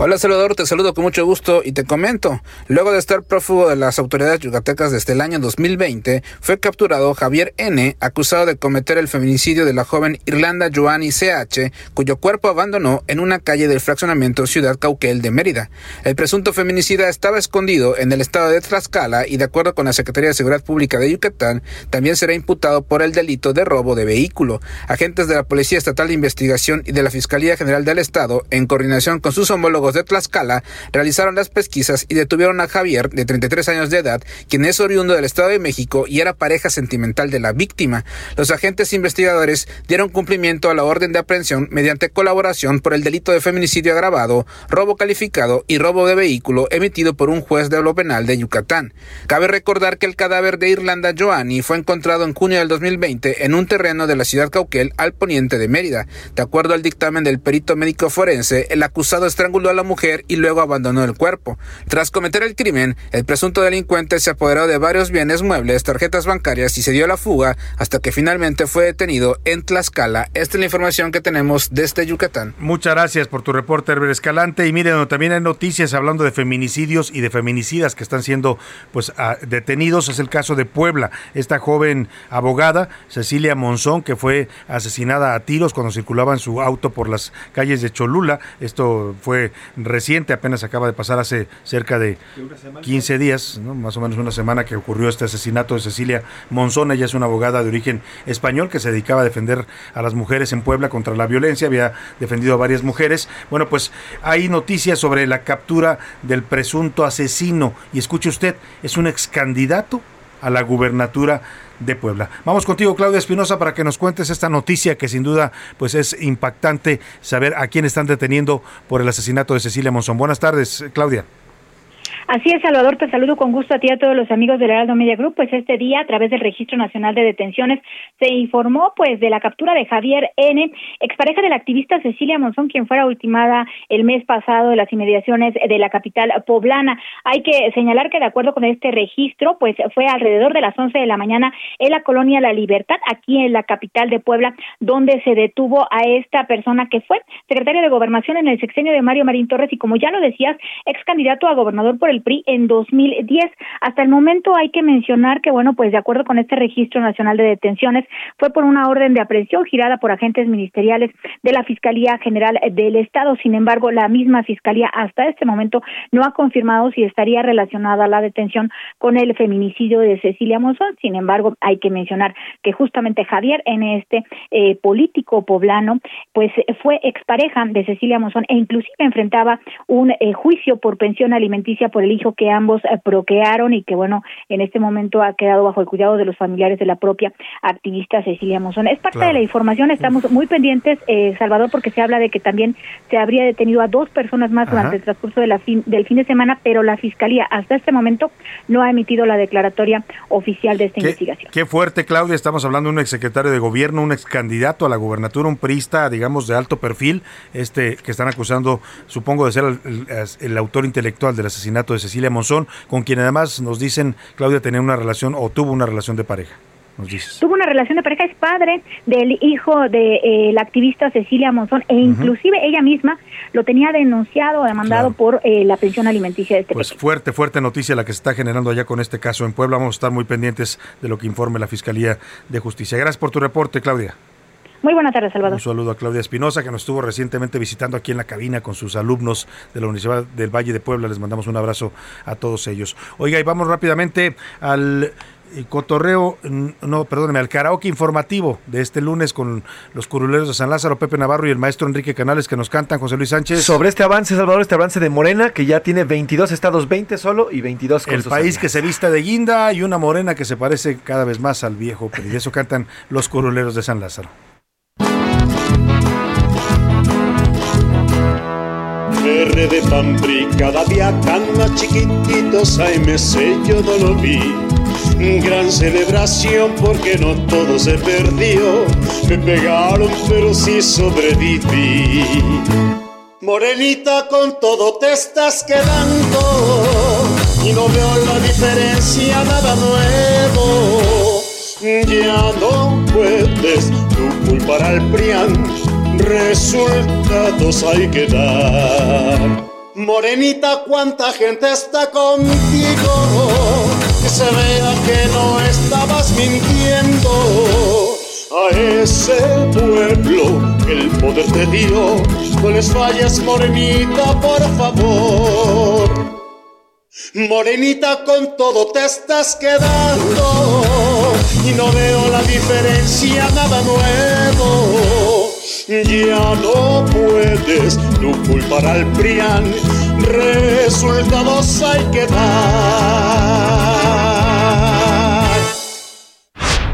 Hola Salvador, te saludo con mucho gusto y te comento. Luego de estar prófugo de las autoridades yucatecas desde el año 2020, fue capturado Javier N., acusado de cometer el feminicidio de la joven Irlanda Joanny CH, cuyo cuerpo abandonó en una calle del fraccionamiento Ciudad Cauquel de Mérida. El presunto feminicida estaba escondido en el estado de Tlaxcala y de acuerdo con la Secretaría de Seguridad Pública de Yucatán, también será imputado por el delito de robo de vehículo. Agentes de la Policía Estatal de Investigación y de la Fiscalía General del Estado, en coordinación con sus homólogos de Tlaxcala realizaron las pesquisas y detuvieron a Javier, de 33 años de edad, quien es oriundo del Estado de México y era pareja sentimental de la víctima. Los agentes investigadores dieron cumplimiento a la orden de aprehensión mediante colaboración por el delito de feminicidio agravado, robo calificado y robo de vehículo emitido por un juez de lo penal de Yucatán. Cabe recordar que el cadáver de Irlanda Joanny fue encontrado en junio del 2020 en un terreno de la ciudad Cauquel al poniente de Mérida. De acuerdo al dictamen del perito médico forense, el acusado estranguló a la mujer y luego abandonó el cuerpo. Tras cometer el crimen, el presunto delincuente se apoderó de varios bienes muebles, tarjetas bancarias y se dio la fuga hasta que finalmente fue detenido en Tlaxcala. Esta es la información que tenemos desde Yucatán.
Muchas gracias por tu reporte, Herbert Escalante. Y miren, también hay noticias hablando de feminicidios y de feminicidas que están siendo pues detenidos. Es el caso de Puebla. Esta joven abogada, Cecilia Monzón, que fue asesinada a tiros cuando circulaba en su auto por las calles de Cholula. Esto fue reciente, apenas acaba de pasar hace cerca de 15 días, ¿no? más o menos una semana que ocurrió este asesinato de Cecilia Monzón. Ella es una abogada de origen español que se dedicaba a defender a las mujeres en Puebla contra la violencia, había defendido a varias mujeres. Bueno, pues hay noticias sobre la captura del presunto asesino y escuche usted, es un ex candidato a la gubernatura de Puebla. Vamos contigo, Claudia Espinosa, para que nos cuentes esta noticia que sin duda pues es impactante saber a quién están deteniendo por el asesinato de Cecilia Monzón. Buenas tardes, Claudia.
Así es, Salvador, te saludo con gusto a ti y a todos los amigos del Heraldo Media Group. Pues este día, a través del Registro Nacional de Detenciones, se informó pues de la captura de Javier N., expareja de la activista Cecilia Monzón, quien fuera ultimada el mes pasado en las inmediaciones de la capital poblana. Hay que señalar que de acuerdo con este registro, pues fue alrededor de las 11 de la mañana en la colonia La Libertad, aquí en la capital de Puebla, donde se detuvo a esta persona que fue secretaria de Gobernación en el sexenio de Mario Marín Torres y como ya lo decías, ex candidato a gobernador por el PRI en 2010. Hasta el momento hay que mencionar que, bueno, pues de acuerdo con este registro nacional de detenciones, fue por una orden de aprehensión girada por agentes ministeriales de la Fiscalía General del Estado. Sin embargo, la misma Fiscalía hasta este momento no ha confirmado si estaría relacionada la detención con el feminicidio de Cecilia Monzón. Sin embargo, hay que mencionar que justamente Javier en este eh, político poblano, pues fue expareja de Cecilia Monzón e inclusive enfrentaba un eh, juicio por pensión alimenticia por el hijo que ambos eh, procrearon y que bueno, en este momento ha quedado bajo el cuidado de los familiares de la propia activista Cecilia Monzón. Es parte de la información, estamos muy pendientes, eh, Salvador, porque se habla de que también se habría detenido a dos personas más
Ajá.
durante el transcurso de la fin, del fin de semana, pero la Fiscalía hasta este momento no ha emitido la declaratoria oficial de esta investigación.
Qué fuerte, Claudia. Estamos hablando de un exsecretario de gobierno, un ex candidato a la gubernatura, un priista, digamos, de alto perfil, este que están acusando, supongo, de ser el, el- el autor intelectual del asesinato de Cecilia Monzón, con quien además nos dicen, Claudia, tenía una relación o tuvo una relación de pareja. Nos dices.
Tuvo una relación de pareja, es padre del hijo de eh, la activista Cecilia Monzón e inclusive ella misma lo tenía denunciado, demandado por eh, la pensión alimenticia de este
Pues fuerte, fuerte noticia la que se está generando allá con este caso en Puebla. Vamos a estar muy pendientes de lo que informe la Fiscalía de Justicia. Gracias por tu reporte, Claudia.
Muy buenas tardes, Salvador.
Un saludo a Claudia Espinosa, que nos estuvo recientemente visitando aquí en la cabina con sus alumnos de la Universidad del Valle de Puebla. Les mandamos un abrazo a todos ellos. Oiga, y vamos rápidamente al eh, cotorreo, no, perdóneme, al karaoke informativo de este lunes con los curuleros de San Lázaro, Pepe Navarro y el maestro Enrique Canales que nos cantan, José Luis Sánchez.
Sobre este avance, Salvador, este avance de Morena, que ya tiene 22 estados, 20 solo y 22 con
El país que se vista de guinda y una morena que se parece cada vez más al viejo, y de eso cantan los curuleros de San Lázaro.
Verde de Pampri, cada día tan chiquititos, ay, yo no lo vi. Gran celebración porque no todo se perdió. Me pegaron, pero sí sobreviví. Morenita, con todo te estás quedando. Y no veo la diferencia, nada nuevo. Ya no puedes tú culpar al PRIAN. Resultados hay que dar. Morenita, cuánta gente está contigo. Que se vea que no estabas mintiendo. A ese pueblo el poder te dio. No les falles, Morenita, por favor. Morenita, con todo te estás quedando. Y no veo la diferencia, nada nuevo. Ya no puedes tú culpar al PRIAN, resultados hay que dar.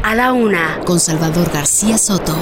A la una, con Salvador García Soto.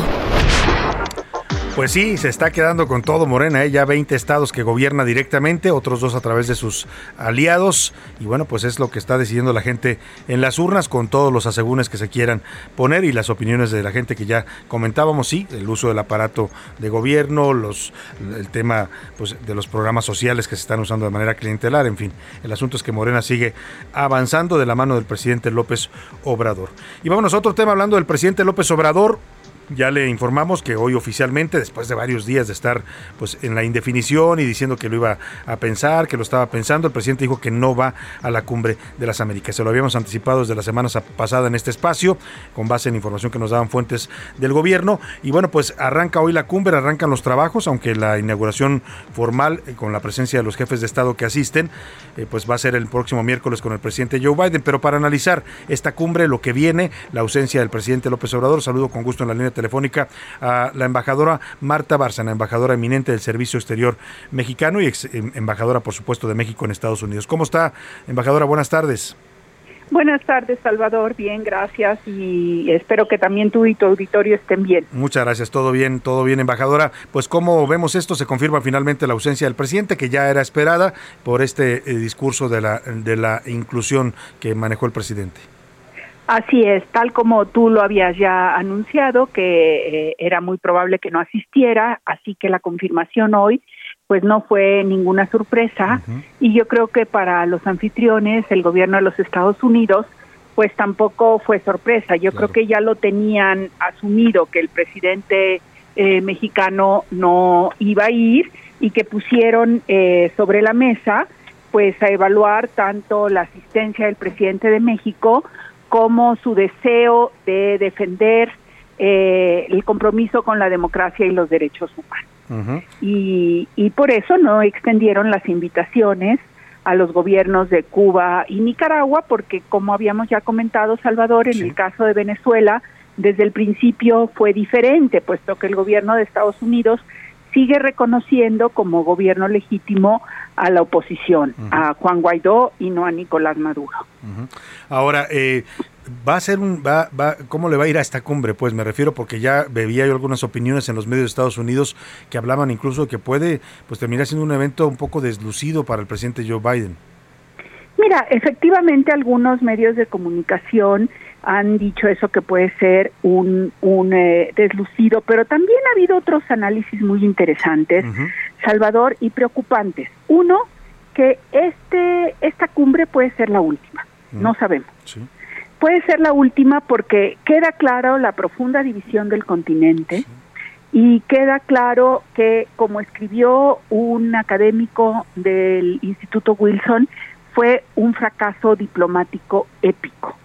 Pues sí, se está quedando con todo Morena, ¿eh? ya 20 estados que gobierna directamente, otros dos a través de sus aliados, y bueno, pues es lo que está decidiendo la gente en las urnas con todos los asegúnes que se quieran poner y las opiniones de la gente que ya comentábamos, sí, el uso del aparato de gobierno, los, el tema pues, de los programas sociales que se están usando de manera clientelar, en fin, el asunto es que Morena sigue avanzando de la mano del presidente López Obrador. Y vámonos a otro tema hablando del presidente López Obrador, Ya le informamos que hoy oficialmente, después de varios días de estar pues en la indefinición y diciendo que lo iba a pensar, que lo estaba pensando, el presidente dijo que no va a la cumbre de las Américas. Se lo habíamos anticipado desde la semana pasada en este espacio, con base en información que nos daban fuentes del gobierno. Y bueno, pues arranca hoy la cumbre, arrancan los trabajos, aunque la inauguración formal eh, con la presencia de los jefes de Estado que asisten, eh, pues va a ser el próximo miércoles con el presidente Joe Biden. Pero para analizar esta cumbre, lo que viene, la ausencia del presidente López Obrador, saludo con gusto en la línea telefónica a la embajadora Marta Bárcena, embajadora eminente del Servicio Exterior Mexicano y ex em, embajadora, por supuesto, de México en Estados Unidos. ¿Cómo está, embajadora? Buenas tardes.
Buenas tardes, Salvador. Bien, gracias. Y espero que también tú y tu auditorio estén bien.
Muchas gracias. Todo bien, todo bien, embajadora. Pues como vemos esto, se confirma finalmente la ausencia del presidente, que ya era esperada por este eh, discurso de la, de la inclusión que manejó el presidente.
Así es, tal como tú lo habías ya anunciado, que eh, era muy probable que no asistiera, así que la confirmación hoy pues no fue ninguna sorpresa. Y yo creo que para los anfitriones, el gobierno de los Estados Unidos, pues tampoco fue sorpresa. Yo creo que ya lo tenían asumido que el presidente eh, mexicano no iba a ir y que pusieron eh, sobre la mesa pues a evaluar tanto la asistencia del presidente de México como su deseo de defender eh, el compromiso con la democracia y los derechos humanos. y, y por eso no extendieron las invitaciones a los gobiernos de Cuba y Nicaragua, porque como habíamos ya comentado, Salvador, en el caso de Venezuela, desde el principio fue diferente, puesto que el gobierno de Estados Unidos sigue reconociendo como gobierno legítimo a la oposición, a Juan Guaidó y no a Nicolás Maduro.
Ahora, eh, va a ser un, va, va, ¿cómo le va a ir a esta cumbre? Pues me refiero porque ya bebía yo algunas opiniones en los medios de Estados Unidos que hablaban incluso de que puede, pues terminar siendo un evento un poco deslucido para el presidente Joe Biden.
Mira, efectivamente algunos medios de comunicación han dicho eso que puede ser un, un eh, deslucido, pero también ha habido otros análisis muy interesantes, Salvador, y preocupantes. Uno, que este esta cumbre puede ser la última, no sabemos. Puede ser la última porque queda claro la profunda división del continente y queda claro que, como escribió un académico del Instituto Wilson, fue un fracaso diplomático épico.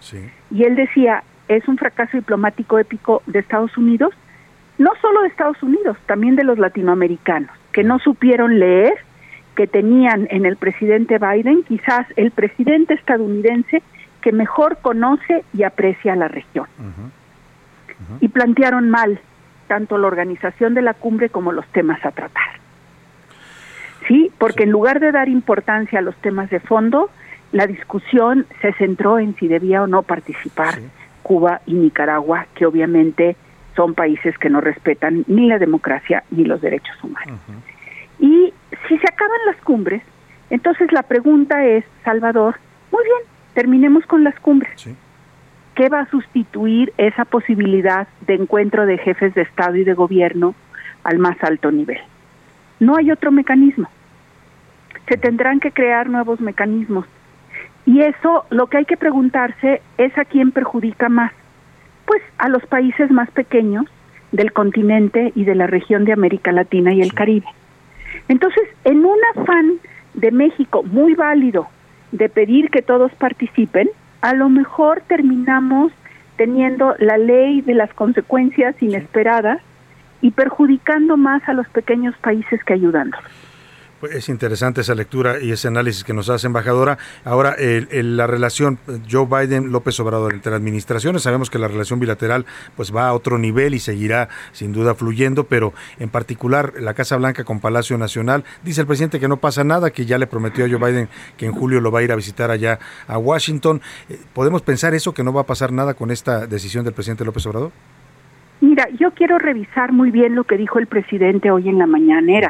Y él decía, es un fracaso diplomático épico de Estados Unidos, no solo de Estados Unidos, también de los latinoamericanos, que no supieron leer, que tenían en el presidente Biden quizás el presidente estadounidense que mejor conoce y aprecia la región. Y plantearon mal tanto la organización de la cumbre como los temas a tratar. Sí, porque en lugar de dar importancia a los temas de fondo, la discusión se centró en si debía o no participar Cuba y Nicaragua, que obviamente son países que no respetan ni la democracia ni los derechos humanos. Y si se acaban las cumbres, entonces la pregunta es, Salvador, muy bien, terminemos con las cumbres. ¿Qué va a sustituir esa posibilidad de encuentro de jefes de Estado y de gobierno al más alto nivel? No hay otro mecanismo. Se tendrán que crear nuevos mecanismos. Y eso lo que hay que preguntarse es a quién perjudica más. Pues a los países más pequeños del continente y de la región de América Latina y el Caribe. Entonces, en un afán de México muy válido de pedir que todos participen, a lo mejor terminamos teniendo la ley de las consecuencias inesperadas y perjudicando más a los pequeños países que ayudándolos.
Pues es interesante esa lectura y ese análisis que nos hace embajadora. Ahora, el, la relación Joe Biden-López Obrador entre administraciones, sabemos que la relación bilateral pues va a otro nivel y seguirá sin duda fluyendo, pero en particular la Casa Blanca con Palacio Nacional, dice el presidente que no pasa nada, que ya le prometió a Joe Biden que en julio lo va a ir a visitar allá a Washington. Eh, ¿Podemos pensar eso, que no va a pasar nada con esta decisión del presidente López Obrador?
Mira, yo quiero revisar muy bien lo que dijo el presidente hoy en la mañanera.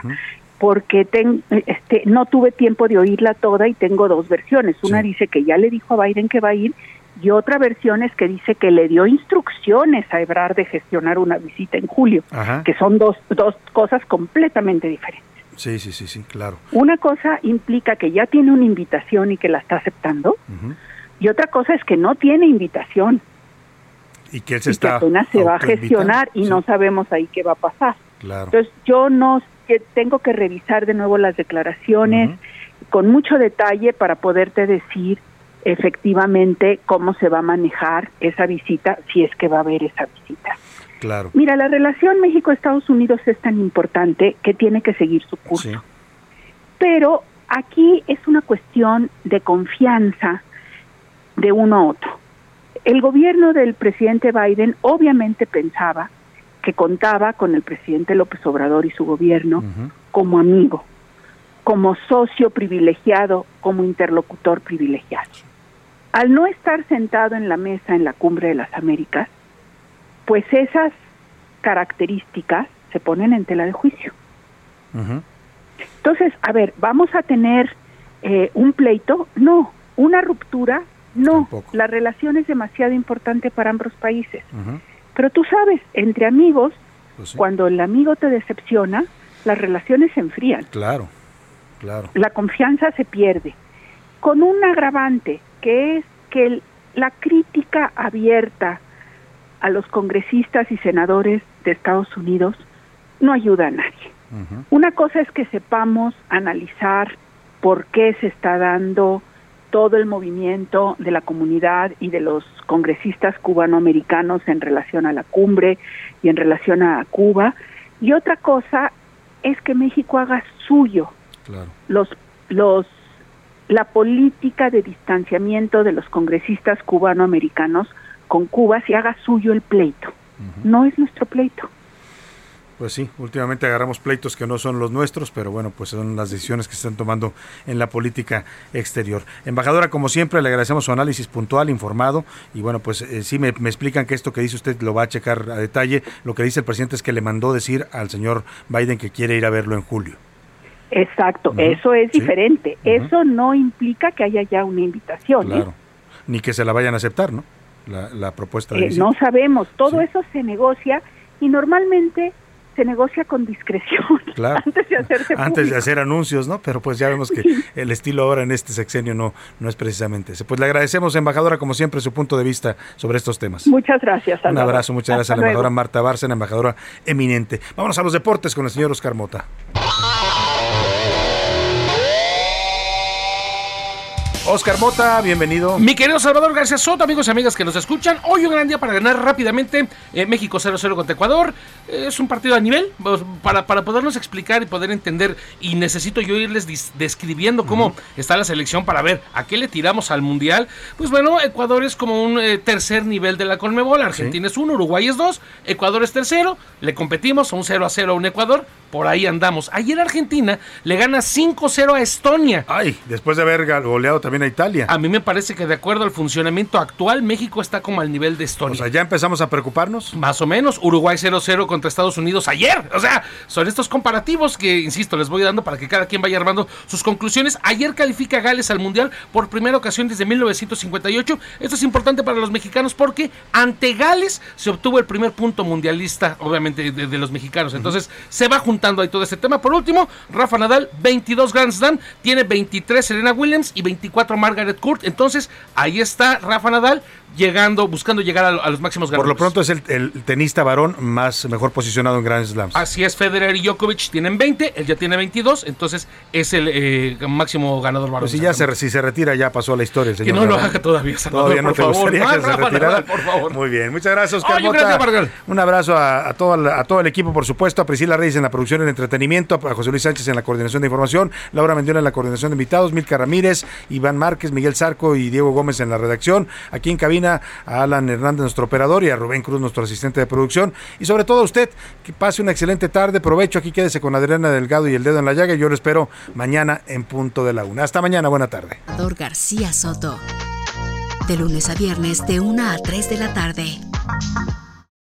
porque este, no tuve tiempo de oírla toda y tengo dos versiones. Una dice que ya le dijo a Biden que va a ir y otra versión es que dice que le dio instrucciones a Ebrard de gestionar una visita en julio, que son dos, dos cosas completamente diferentes.
Sí, sí, sí, sí, claro.
Una cosa implica que ya tiene una invitación y que la está aceptando, y otra cosa es que no tiene invitación
Y que él se
y que
está
apenas se va a gestionar y
sí.
no sabemos ahí qué va a pasar.
Claro.
Entonces yo no tengo que revisar de nuevo las declaraciones con mucho detalle para poderte decir efectivamente cómo se va a manejar esa visita, si es que va a haber esa visita.
Claro.
Mira, la relación México-Estados Unidos es tan importante que tiene que seguir su curso.
Sí.
Pero aquí es una cuestión de confianza de uno a otro. El gobierno del presidente Biden obviamente pensaba que contaba con el presidente López Obrador y su gobierno como amigo, como socio privilegiado, como interlocutor privilegiado. Al no estar sentado en la mesa en la cumbre de las Américas, pues esas características se ponen en tela de juicio. Entonces, a ver, ¿vamos a tener eh, un pleito? No. ¿Una ruptura? No. La relación es demasiado importante para ambos países. Pero tú sabes, entre amigos, cuando el amigo te decepciona, las relaciones se enfrían.
Claro, claro.
La confianza se pierde. Con un agravante, que es que el- la crítica abierta a los congresistas y senadores de Estados Unidos no ayuda a nadie. Una cosa es que sepamos analizar por qué se está dando todo el movimiento de la comunidad y de los congresistas cubanoamericanos en relación a la cumbre y en relación a Cuba. Y otra cosa es que México haga suyo
Claro.
los los la política de distanciamiento de los congresistas cubanoamericanos con Cuba se haga suyo el pleito. No es nuestro pleito.
Pues sí, últimamente agarramos pleitos que no son los nuestros, pero bueno, pues son las decisiones que se están tomando en la política exterior. Embajadora, como siempre, le agradecemos su análisis puntual, informado, y bueno, pues eh, sí me, me explican que esto que dice usted lo va a checar a detalle. Lo que dice el presidente es que le mandó decir al señor Biden que quiere ir a verlo en julio.
Exacto, eso es
sí.
diferente. Eso no implica que haya ya una invitación. ¿eh?
Claro. Ni que se la vayan a aceptar, ¿no? La, la propuesta de
Eh, no sabemos, todo eso se negocia y normalmente se negocia con discreción [LAUGHS]
Claro.
antes de hacerse [LAUGHS]
antes de
público.
hacer anuncios, ¿no? Pero pues ya vemos que el estilo ahora en este sexenio no, no es precisamente ese. Pues le agradecemos, embajadora, como siempre, su punto de vista sobre estos temas.
Muchas gracias.
Un
Salvador.
abrazo, muchas gracias a la embajadora
luego.
Marta Bárcena, embajadora eminente. Vámonos a los deportes con el señor Oscar Mota. Oscar Mota, bienvenido.
Mi querido Salvador García Soto, amigos y amigas que nos escuchan, hoy un gran día para ganar rápidamente eh, México 0-0 contra Ecuador. Eh, es un partido a nivel para, para podernos explicar y poder entender. Y necesito yo irles describiendo cómo está la selección para ver a qué le tiramos al mundial. Pues bueno, Ecuador es como un eh, tercer nivel de la Conmebol. Argentina es uno, Uruguay es dos, Ecuador es tercero. Le competimos un 0 a 0 a un Ecuador. Por ahí andamos. Ayer Argentina le gana 5-0 a Estonia.
Ay, después de haber goleado también a Italia.
A mí me parece que de acuerdo al funcionamiento actual, México está como al nivel de Estonia.
O sea, ya empezamos a preocuparnos.
Más o menos. Uruguay 0-0 contra Estados Unidos ayer. O sea, son estos comparativos que, insisto, les voy dando para que cada quien vaya armando sus conclusiones. Ayer califica Gales al Mundial por primera ocasión desde 1958. Esto es importante para los mexicanos porque ante Gales se obtuvo el primer punto mundialista, obviamente, de, de los mexicanos. Entonces, se va juntando ahí todo este tema. Por último, Rafa Nadal, 22 Grand Slam, tiene 23 Serena Williams y 24 Margaret Court. Entonces, ahí está Rafa Nadal llegando, buscando llegar a, a los máximos
Por lo
ganadores.
pronto es el, el tenista varón más mejor posicionado en Grand Slams.
Así es, Federer y Djokovic tienen 20, él ya tiene 22, entonces es el eh, máximo ganador varón.
Pues si ya se, si se retira, ya pasó a la historia el
Que
señor.
no lo haga todavía, Salvador,
Todavía no
por
te
favor.
gustaría
Más
que se
Rafa
retirara.
Nadal, por favor.
Muy bien, muchas gracias, Oscar
Oye, gracias.
Un abrazo a, a todo, el- a todo el equipo, por supuesto, a Priscila Reyes en la producción el entretenimiento, a José Luis Sánchez en la coordinación de información, Laura Mendiola en la coordinación de invitados, Milka Ramírez, Iván Márquez, Miguel Zarco y Diego Gómez en la redacción. Aquí en cabina a Alan Hernández, nuestro operador, y a Rubén Cruz, nuestro asistente de producción. Y sobre todo a usted, que pase una excelente tarde. Provecho, aquí quédese con Adriana Delgado y el dedo en la llaga. Yo lo espero mañana en punto de la una. Hasta mañana, buena tarde.
García Soto. De lunes a viernes de 1 a 3 de la tarde.